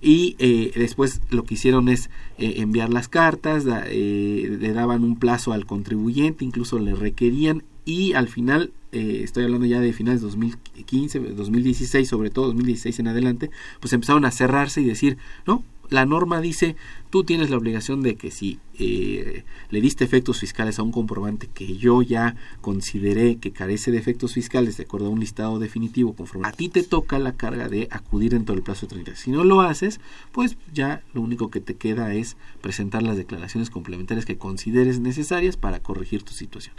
Y eh, después lo que hicieron es eh, enviar las cartas, eh, le daban un plazo al contribuyente, incluso le requerían y al final estoy hablando ya de finales de 2015, 2016, sobre todo 2016 en adelante, pues empezaron a cerrarse y decir, no, la norma dice, tú tienes la obligación de que si eh, le diste efectos fiscales a un comprobante que yo ya consideré que carece de efectos fiscales de acuerdo a un listado definitivo conforme a ti te toca la carga de acudir dentro del plazo de 30 días. Si no lo haces, pues ya lo único que te queda es presentar las declaraciones complementarias que consideres necesarias para corregir tu situación.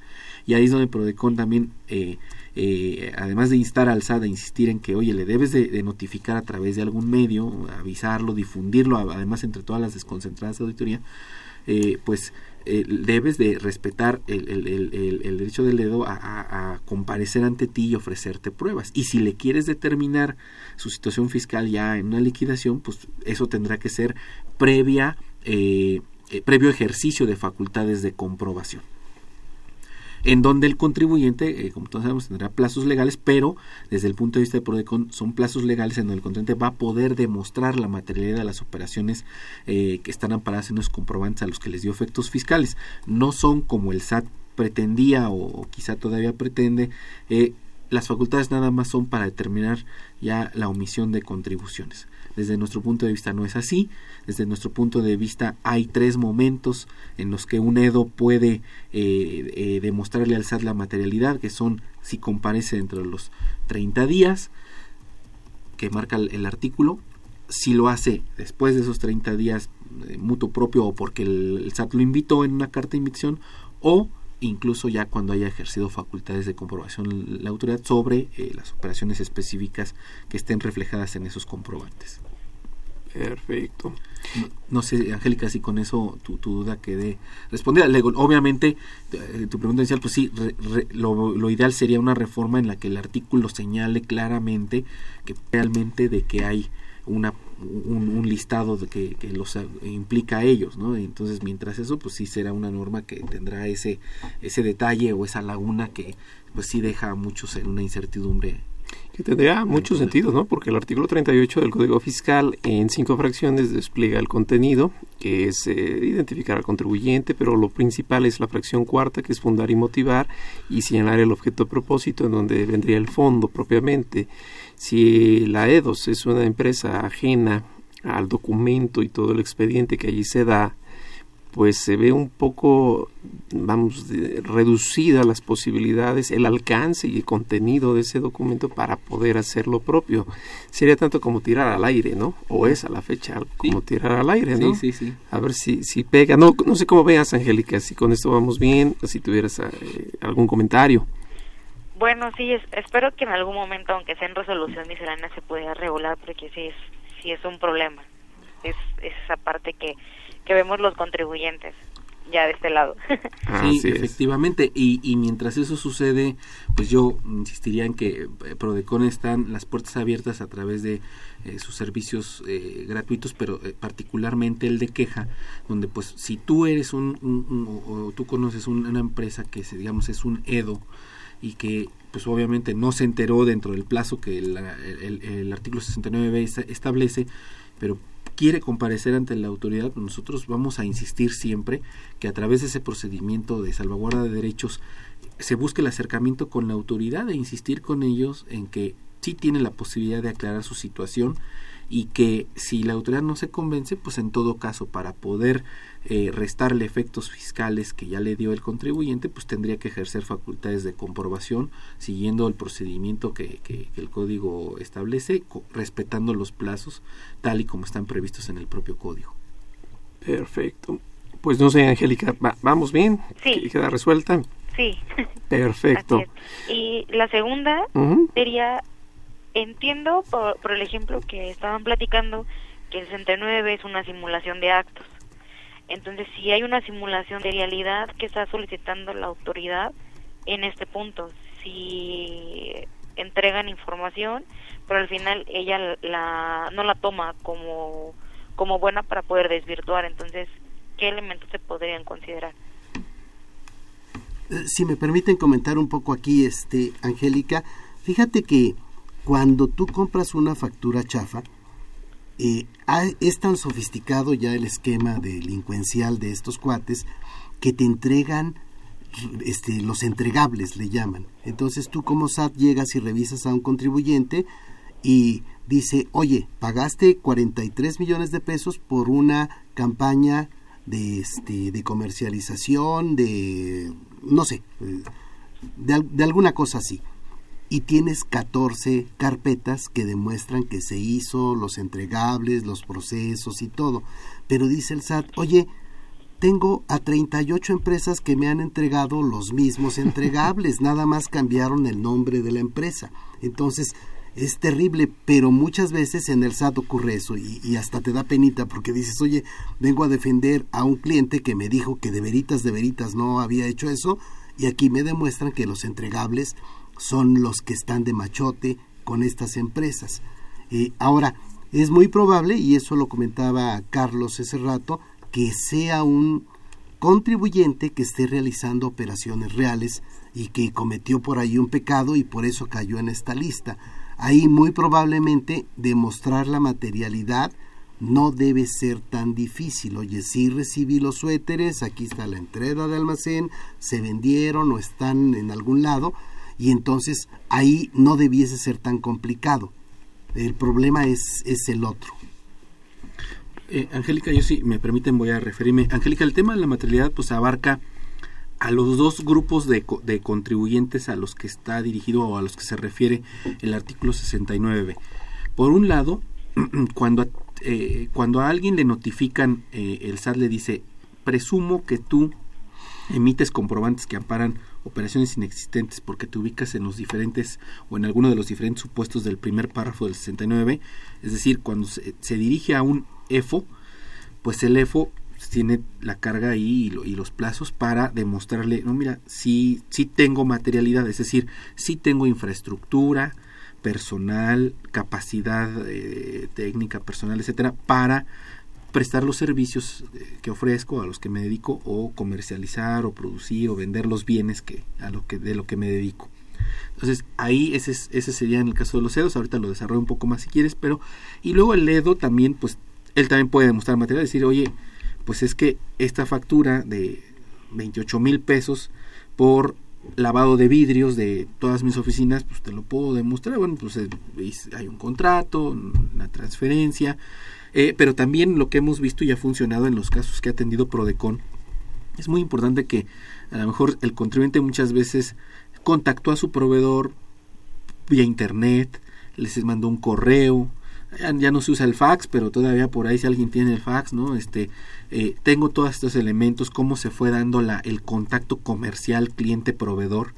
Y ahí es donde Prodecon también eh, eh, además de instar al SAT a insistir en que, oye, le debes de, notificar a través de algún medio, avisarlo, difundirlo, además entre todas las desconcentradas de auditoría, eh, pues eh, debes de respetar el, derecho del dedo a, comparecer ante ti y ofrecerte pruebas. Y si le quieres determinar su situación fiscal ya en una liquidación, pues eso tendrá que ser previa, previo ejercicio de facultades de comprobación en donde el contribuyente, eh, como todos sabemos, tendrá plazos legales, pero desde el punto de vista de Prodecon son plazos legales en donde el contribuyente va a poder demostrar la materialidad de las operaciones eh, que están amparadas en los comprobantes a los que les dio efectos fiscales. No son como el SAT pretendía o, quizá todavía pretende eh, las facultades nada más son para determinar ya la omisión de contribuciones. Desde nuestro punto de vista no es así. Desde nuestro punto de vista hay tres momentos en los que un EDO puede eh, eh, demostrarle al SAT la materialidad, que son si comparece dentro de los 30 días que marca el, artículo, si lo hace después de esos 30 días eh, mutuo propio o porque el, SAT lo invitó en una carta de invitación o incluso ya cuando haya ejercido facultades de comprobación la autoridad sobre las operaciones específicas que estén reflejadas en esos comprobantes. Perfecto. No, sé, Angélica, si con eso tu, duda quede respondida. obviamente, eh, tu pregunta inicial, pues sí, lo, lo, ideal sería una reforma en la que el artículo señale claramente que realmente de que hay una un, listado de que, los implica a ellos, ¿no? Entonces, mientras eso, pues sí será una norma que tendrá ese, ese detalle o esa laguna que pues sí deja a muchos en una incertidumbre que tendría mucho sentido, ¿no? Porque el artículo 38 del Código Fiscal en cinco fracciones despliega el contenido, que es eh, identificar al contribuyente, pero lo principal es la fracción cuarta, que es fundar y motivar, y señalar el objeto de propósito, en donde vendría el fondo propiamente. Si la EDOS es una empresa ajena al documento y todo el expediente que allí se da, pues se ve un poco, vamos, reducida las posibilidades, el alcance y el contenido de ese documento para poder hacer lo propio. Sería tanto como tirar al aire, ¿no? O es a la fecha como tirar al aire, ¿no? Sí, sí, sí. A ver si, si pega. No, no sé cómo veas, Angélica, si con esto vamos bien, si tuvieras eh, algún comentario. Bueno, sí, espero que en algún momento, aunque sea en resolución miscelánea, se pueda regular, porque sí es, sí es un problema. Es, esa parte que, que vemos los contribuyentes ya de este lado. sí, efectivamente. Y, y mientras eso sucede, pues yo insistiría en que eh, Prodecon están las puertas abiertas a través de eh, sus servicios eh, gratuitos, pero particularmente el de queja, donde pues si tú eres un, o, tú conoces una empresa que se, digamos es un EDO, y que pues obviamente no se enteró dentro del plazo que el, el, artículo 69b establece, pero quiere comparecer ante la autoridad, nosotros vamos a insistir siempre que a través de ese procedimiento de salvaguarda de derechos se busque el acercamiento con la autoridad e insistir con ellos en que sí tiene la posibilidad de aclarar su situación y que si la autoridad no se convence, pues en todo caso para poder eh, restarle efectos fiscales que ya le dio el contribuyente, pues tendría que ejercer facultades de comprobación siguiendo el procedimiento que, que, el código establece, respetando los plazos tal y como están previstos en el propio código. Perfecto. Pues no sé, Angélica, ¿vamos bien? Sí. ¿Queda resuelta? Sí. Perfecto. Y la segunda sería, entiendo por, por el ejemplo que estaban platicando, que el 69 es una simulación de actos. Entonces, si hay una simulación de realidad que está solicitando la autoridad en este punto, si entregan información, pero al final ella la, no la toma como, como buena para poder desvirtuar. Entonces, ¿qué elementos se podrían considerar? Eh, si me permiten comentar un poco aquí, este, Angélica, fíjate que cuando tú compras una factura chafa, eh, es tan sofisticado ya el esquema delincuencial de estos cuates que te entregan este, los entregables, le llaman. Entonces tú como SAT llegas y revisas a un contribuyente y dice, oye, pagaste 43 millones de pesos por una campaña de, este, de comercialización, de, no sé, eh, de, de alguna cosa así. Y tienes 14 carpetas que demuestran que se hizo, los entregables, los procesos y todo. Pero dice el SAT, oye, tengo a 38 empresas que me han entregado los mismos entregables, nada más cambiaron el nombre de la empresa. Entonces, es terrible, pero muchas veces en el SAT ocurre eso y, hasta te da penita porque dices, oye, vengo a defender a un cliente que me dijo que de veritas, de veritas no había hecho eso y aquí me demuestran que los entregables son los que están de machote con estas empresas. Eh, ahora, es muy probable, y eso lo comentaba Carlos ese rato, que sea un contribuyente que esté realizando operaciones reales y que cometió por ahí un pecado y por eso cayó en esta lista ahí muy probablemente demostrar la materialidad no debe ser tan difícil. Oye, sí recibí los suéteres, aquí está la entrada de almacén, se vendieron o están en algún lado, y entonces ahí no debiese ser tan complicado. El problema es, es el otro. Eh, Angélica, yo sí, me permiten, voy a referirme. Angélica, el tema de la materialidad pues abarca a los dos grupos de, de, contribuyentes a los que está dirigido o a los que se refiere el artículo 69. Por un lado, cuando, eh, cuando a alguien le notifican, eh, el SAT le dice, presumo que tú emites comprobantes que amparan operaciones inexistentes porque te ubicas en los diferentes o en alguno de los diferentes supuestos del primer párrafo del 69, es decir, cuando se, se dirige a un EFO, pues el EFO tiene la carga ahí y, los plazos para demostrarle, no, mira, sí, sí tengo materialidad, es decir, sí tengo infraestructura, personal, capacidad eh, técnica, personal, etcétera, para prestar los servicios eh, que ofrezco, a los que me dedico, o comercializar, o producir, o vender los bienes que, a lo que, de lo que me dedico. Entonces, ahí ese, ese sería en el caso de los EDOs, ahorita lo desarrollo un poco más si quieres, pero, y luego el EDO también, pues, él también puede demostrar material, decir, oye, pues es que esta factura de 28 mil pesos por lavado de vidrios de todas mis oficinas, pues te lo puedo demostrar. Bueno, pues hay un contrato, una transferencia, eh, pero también lo que hemos visto y ha funcionado en los casos que ha atendido Prodecon, es muy importante que a lo mejor el contribuyente muchas veces contactó a su proveedor vía internet, les mandó un correo, ya, no se usa el fax, pero todavía por ahí si alguien tiene el fax, ¿no? Este, eh, tengo todos estos elementos, cómo se fue dando la, el contacto comercial cliente-proveedor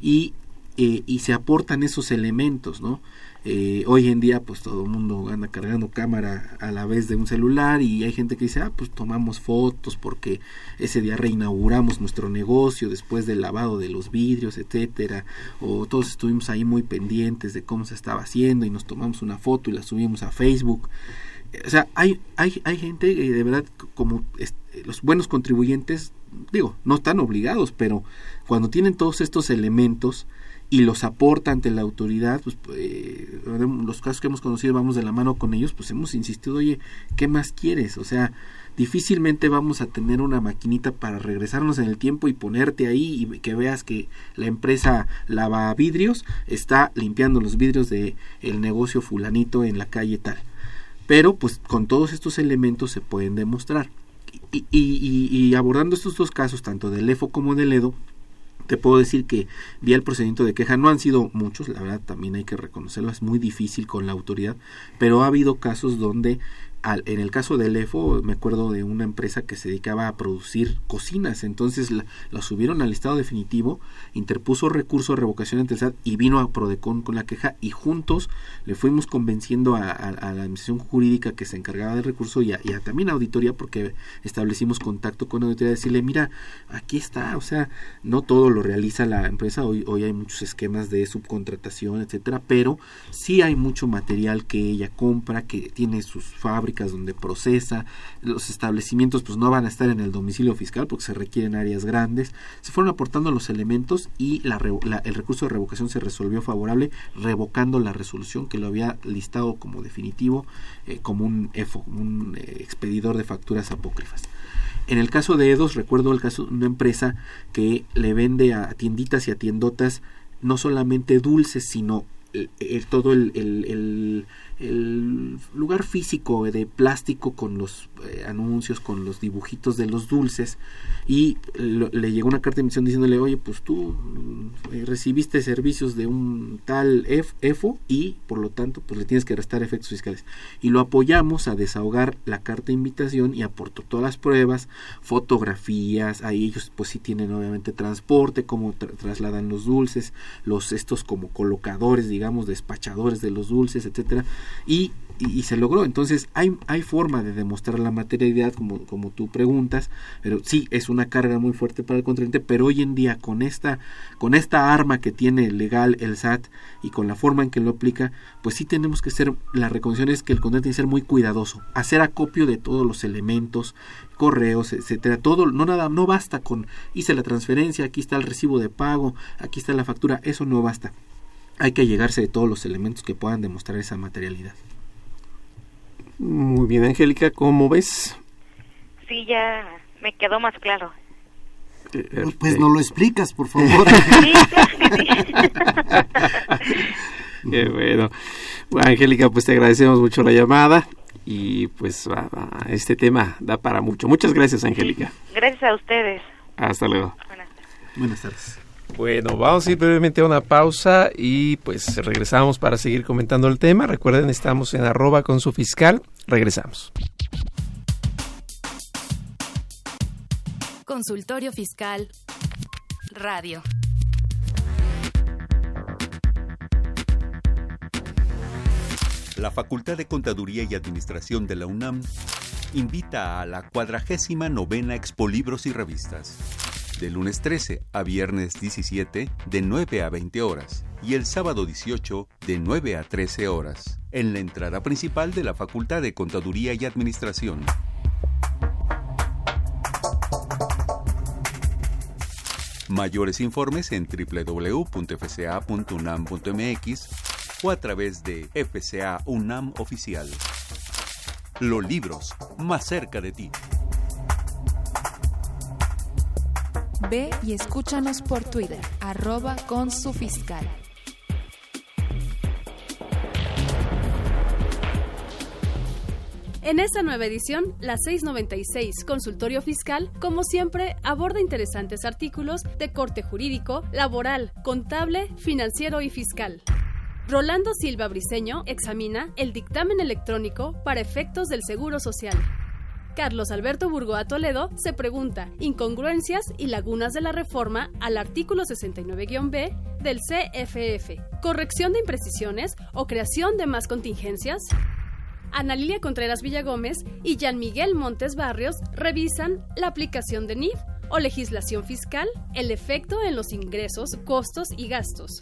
y, eh, y se aportan esos elementos, ¿no? Eh, hoy en día pues todo el mundo anda cargando cámara a la vez de un celular y hay gente que dice, ah, pues tomamos fotos porque ese día reinauguramos nuestro negocio después del lavado de los vidrios, etcétera, o todos estuvimos ahí muy pendientes de cómo se estaba haciendo y nos tomamos una foto y la subimos a Facebook. O sea, hay, hay, hay gente que de verdad como los buenos contribuyentes, digo, no están obligados, pero cuando tienen todos estos elementos, y los aporta ante la autoridad, pues eh, los casos que hemos conocido vamos de la mano con ellos, pues hemos insistido, oye, ¿qué más quieres? O sea, difícilmente vamos a tener una maquinita para regresarnos en el tiempo y ponerte ahí y que veas que la empresa lava vidrios está limpiando los vidrios de el negocio fulanito en la calle tal. Pero pues con todos estos elementos se pueden demostrar. Y, y, y abordando estos dos casos, tanto del EFO como del EDO, te puedo decir que vía el procedimiento de queja no han sido muchos, la verdad también hay que reconocerlo, es muy difícil con la autoridad, pero ha habido casos donde en el caso del EFO, me acuerdo de una empresa que se dedicaba a producir cocinas, entonces la, subieron al estado definitivo, interpuso recurso de revocación ante el SAT y vino a Prodecon con la queja y juntos le fuimos convenciendo a, la administración jurídica que se encargaba del recurso y, a, también a auditoría porque establecimos contacto con la auditoría decirle, mira, aquí está, o sea, no todo lo realiza la empresa, hoy, hoy hay muchos esquemas de subcontratación, etcétera, pero sí hay mucho material que ella compra, que tiene sus fábricas, donde procesa, los establecimientos pues no van a estar en el domicilio fiscal porque se requieren áreas grandes, se fueron aportando los elementos y el recurso de revocación se resolvió favorable revocando la resolución que lo había listado como definitivo eh, como un EFO, un eh, expedidor de facturas apócrifas. En el caso de EDOS, recuerdo el caso de una empresa que le vende a tienditas y a tiendotas no solamente dulces, sino todo el, el lugar físico de plástico con los eh, anuncios, con los dibujitos de los dulces y le llegó una carta de emisión diciéndole, oye, pues tú eh, recibiste servicios de un tal EFO y por lo tanto pues le tienes que restar efectos fiscales. Y lo apoyamos a desahogar la carta de invitación y aportó todas las pruebas, fotografías, ahí ellos pues sí tienen obviamente transporte, cómo trasladan los dulces, los estos como colocadores, digamos, despachadores de los dulces, etcétera y, y, se logró. Entonces hay, hay forma de demostrar la materialidad como, como tú preguntas, pero sí es una carga muy fuerte para el contribuyente, pero hoy en día con esta, con esta arma que tiene legal el SAT y con la forma en que lo aplica, pues sí tenemos que ser, la recomendación es que el contribuyente tiene que ser muy cuidadoso, hacer acopio de todos los elementos, correos, etcétera, todo, no nada, no basta con hice la transferencia, aquí está el recibo de pago, aquí está la factura, eso no basta hay que llegarse de todos los elementos que puedan demostrar esa materialidad. Muy bien, Angélica, ¿cómo ves? Sí, ya me quedó más claro. Eh, eh, pues no lo explicas, por favor. sí, bueno. bueno. Angélica, pues te agradecemos mucho la llamada y pues este tema da para mucho. Muchas gracias, Angélica. Gracias a ustedes. Hasta luego. Buenas tardes. Buenas tardes. Bueno, vamos a ir brevemente a una pausa y pues regresamos para seguir comentando el tema. Recuerden, estamos en arroba con su fiscal. Regresamos. Consultorio Fiscal Radio. La Facultad de Contaduría y Administración de la UNAM invita a la cuadragésima novena Expo Libros y Revistas de lunes 13 a viernes 17 de 9 a 20 horas y el sábado 18 de 9 a 13 horas, en la entrada principal de la Facultad de Contaduría y Administración. Mayores informes en www.fca.unam.mx o a través de FCA UNAM Oficial. Los libros más cerca de ti. Ve y escúchanos por Twitter, arroba con su fiscal. En esta nueva edición, la 696 Consultorio Fiscal, como siempre, aborda interesantes artículos de corte jurídico, laboral, contable, financiero y fiscal. Rolando Silva Briceño examina el dictamen electrónico para efectos del Seguro Social. Carlos Alberto Burgoa Toledo se pregunta incongruencias y lagunas de la reforma al artículo 69-B del CFF, corrección de imprecisiones o creación de más contingencias. Ana Lilia Contreras Villagómez y Jean Miguel Montes Barrios revisan la aplicación de NIF o legislación fiscal, el efecto en los ingresos, costos y gastos.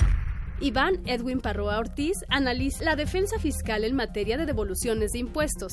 Iván Edwin Parroa Ortiz analiza la defensa fiscal en materia de devoluciones de impuestos.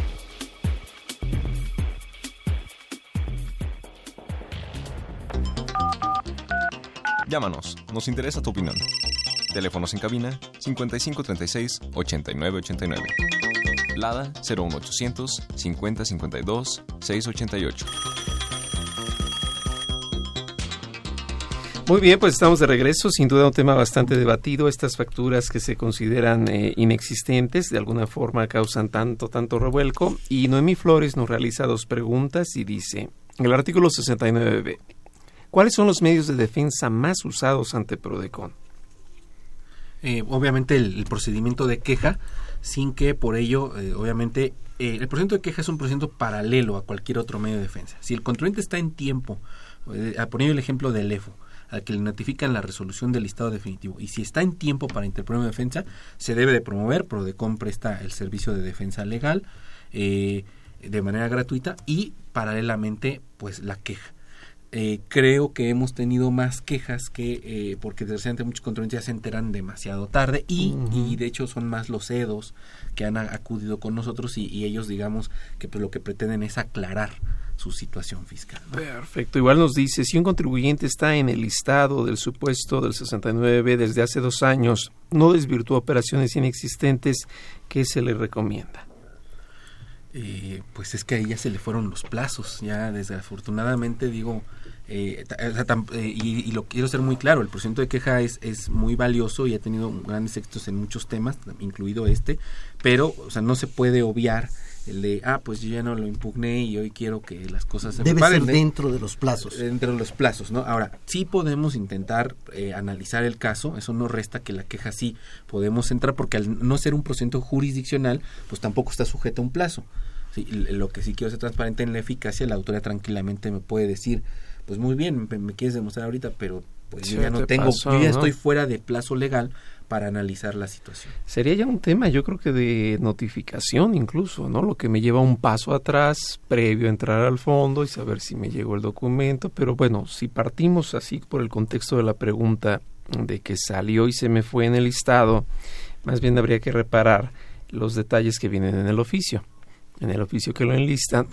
Llámanos, nos interesa tu opinión. Teléfonos en cabina 5536 8989. Lada 01800 5052 688. Muy bien, pues estamos de regreso. Sin duda un tema bastante debatido. Estas facturas que se consideran eh, inexistentes, de alguna forma causan tanto, tanto revuelco. Y Noemí Flores nos realiza dos preguntas y dice, el artículo 69b, ¿cuáles son los medios de defensa más usados ante Prodecon? Eh, obviamente el, procedimiento de queja, sin que por ello, eh, obviamente, el procedimiento de queja es un procedimiento paralelo a cualquier otro medio de defensa. Si el contribuyente está en tiempo, poner el ejemplo del EFO, al que le notifican la resolución del listado definitivo. Y si está en tiempo para interponer una defensa, se debe de promover. PRODECON presta el servicio de defensa legal eh, de manera gratuita y paralelamente pues la queja. Eh, creo que hemos tenido más quejas que eh, porque desgraciadamente muchos contribuyentes ya se enteran demasiado tarde y, y, de hecho son más los EDOS que han acudido con nosotros y, y ellos digamos que pues lo que pretenden es aclarar su situación fiscal. Perfecto. Igual nos dice, si un contribuyente está en el listado del supuesto del 69 desde hace dos años, no desvirtúa operaciones inexistentes, ¿qué se le recomienda? Eh, pues es que ahí ya se le fueron los plazos, ya desafortunadamente digo, eh, eh, y, lo quiero ser muy claro, el porcentaje de queja es, es muy valioso y ha tenido grandes éxitos en muchos temas, incluido este, pero o sea, no se puede obviar el de, ah, pues yo ya no lo impugné y hoy quiero que las cosas se Debe ser dentro de los plazos. Dentro de los plazos, ¿no? Ahora, sí podemos intentar eh, analizar el caso, eso no resta que la queja sí podemos entrar, porque al no ser un procedimiento jurisdiccional, pues tampoco está sujeto a un plazo. Sí, lo que sí quiero ser transparente en la eficacia, la autoridad tranquilamente me puede decir, pues muy bien, me, quieres demostrar ahorita, pero pues yo ya no tengo, yo ya estoy fuera de plazo legal para analizar la situación. Sería ya un tema, yo creo que de notificación incluso, ¿no? Lo que me lleva un paso atrás previo a entrar al fondo y saber si me llegó el documento, pero bueno, si partimos así por el contexto de la pregunta de que salió y se me fue en el listado, más bien habría que reparar los detalles que vienen en el oficio. En el oficio que lo enlistan,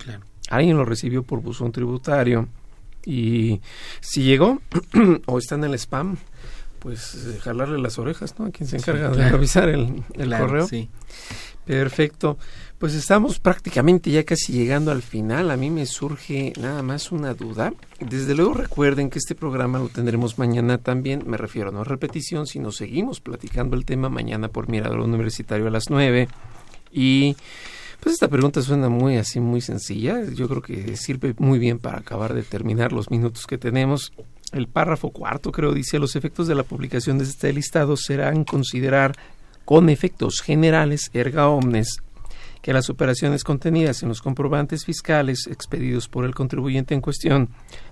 alguien lo recibió por buzón tributario y si llegó o está en el spam, pues eh, jalarle las orejas, ¿no? A quien se encarga de revisar el, correo. Sí. Perfecto. Pues estamos prácticamente ya casi llegando al final. A mí me surge nada más una duda. Desde luego recuerden que este programa lo tendremos mañana también. Me refiero no a repetición, sino seguimos platicando el tema mañana por Mirador Universitario a las 9. Y pues esta pregunta suena muy así, muy sencilla. Yo creo que sirve muy bien para acabar de terminar los minutos que tenemos. El párrafo cuarto, creo, dice, los efectos de la publicación de este listado serán considerar con efectos generales erga omnes que las operaciones contenidas en los comprobantes fiscales expedidos por el contribuyente en cuestión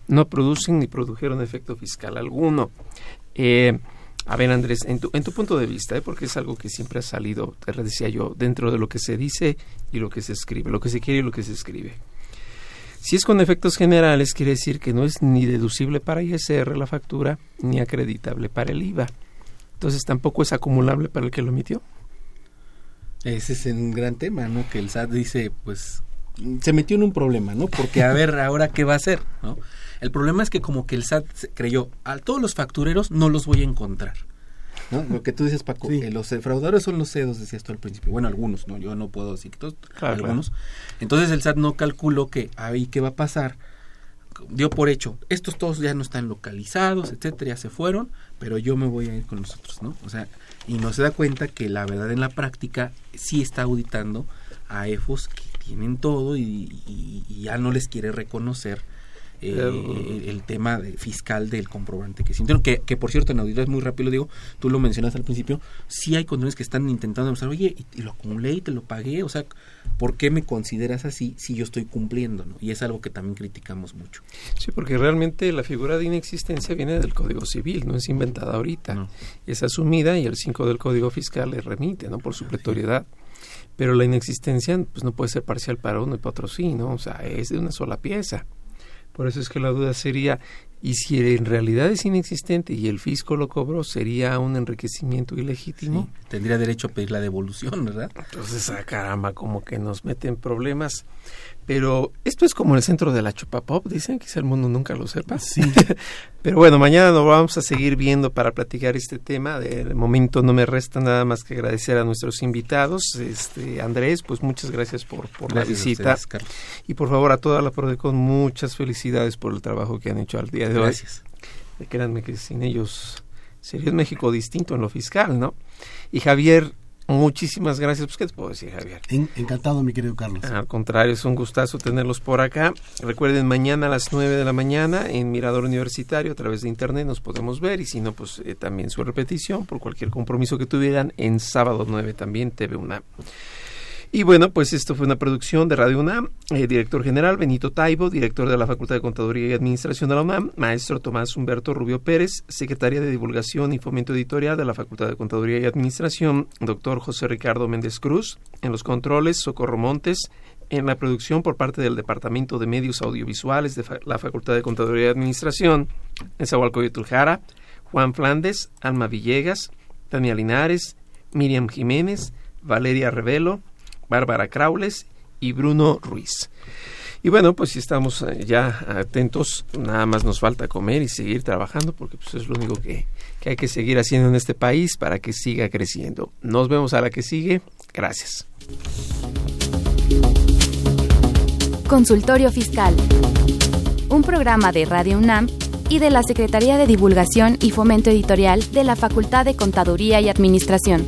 no producen ni produjeron efecto fiscal alguno. Eh, a ver, Andrés, en tu, en tu punto de vista, ¿eh? porque es algo que siempre ha salido, te decía yo, dentro de lo que se dice y lo que se escribe, lo que se quiere y lo que se escribe. Si es con efectos generales, quiere decir que no es ni deducible para ISR la factura, ni acreditable para el IVA. Entonces tampoco es acumulable para el que lo emitió. Ese es un gran tema, ¿no? Que el SAT dice, pues, se metió en un problema, ¿no? Porque a ver ahora qué va a hacer, ¿no? El problema es que como que el SAT creyó, a todos los factureros no los voy a encontrar. ¿no? Lo que tú dices, Paco, que los defraudadores son los CEDOS, decías tú al principio. Bueno, algunos, ¿no? Yo no puedo decir que todos, algunos. Entonces el SAT no calculó que ahí qué va a pasar. Dio por hecho, estos todos ya no están localizados, etcétera, ya se fueron, pero yo me voy a ir con nosotros, ¿no? O sea, y no se da cuenta que la verdad en la práctica sí está auditando a EFOS que tienen todo y ya no les quiere reconocer eh, el tema fiscal del comprobante que sienten que, que por cierto en auditoría muy rápido digo tú lo mencionaste al principio sí hay condones que están intentando demostrar oye y, lo acumulé y te lo pagué o sea ¿por qué me consideras así si yo estoy cumpliendo ¿no? y es algo que también criticamos mucho. Sí porque realmente la figura de inexistencia viene del Código Civil no es inventada ahorita. Es asumida y el 5 del Código Fiscal le remite no por su pletoriedad pero la inexistencia pues no puede ser parcial para uno y para otro sí no o sea es de una sola pieza por eso es que la duda sería, Y si en realidad es inexistente y el fisco lo cobró, sería un enriquecimiento ilegítimo. tendría derecho a pedir la devolución, ¿verdad? Entonces, a ah, caramba, como que nos meten problemas. Pero esto es como el centro de la chupapop, dicen, quizá el mundo nunca lo sepa. Sí. Pero bueno, mañana nos vamos a seguir viendo para platicar este tema. De momento no me resta nada más que agradecer a nuestros invitados. Este Andrés, pues muchas gracias por, por la visita. y por favor a toda la Prodecon, muchas felicidades por el trabajo que han hecho al día de hoy. Gracias. Créanme que sin ellos sería un México distinto en lo fiscal, ¿no? Y Javier, Muchísimas gracias. Pues, ¿qué te puedo decir, Javier? encantado, mi querido Carlos. Al contrario, es un gustazo tenerlos por acá. Recuerden, mañana a las 9 de la mañana en Mirador Universitario, a través de internet, nos podemos ver. Y si no, pues eh, también su repetición, por cualquier compromiso que tuvieran, en sábado 9 también, TV una y bueno, pues esto fue una producción de Radio UNAM, eh, director general Benito Taibo, director de la Facultad de Contaduría y Administración de la UNAM, maestro Tomás Humberto Rubio Pérez, secretaria de Divulgación y Fomento Editorial de la Facultad de Contaduría y Administración, doctor José Ricardo Méndez Cruz, en los controles Socorro Montes, en la producción por parte del Departamento de Medios Audiovisuales de la Facultad de Contaduría y Administración, en Zahualcoyotl Jara, Juan Flandes, Alma Villegas, Tania Linares, Miriam Jiménez, Valeria Revelo, Bárbara Craules y Bruno Ruiz. Y bueno, pues si estamos eh, ya atentos, nada más nos falta comer y seguir trabajando porque pues es lo único que, que hay que seguir haciendo en este país para que siga creciendo. Nos vemos a la que sigue. Gracias. Consultorio Fiscal. Un programa de Radio UNAM y de la Secretaría de Divulgación y Fomento Editorial de la Facultad de Contaduría y Administración.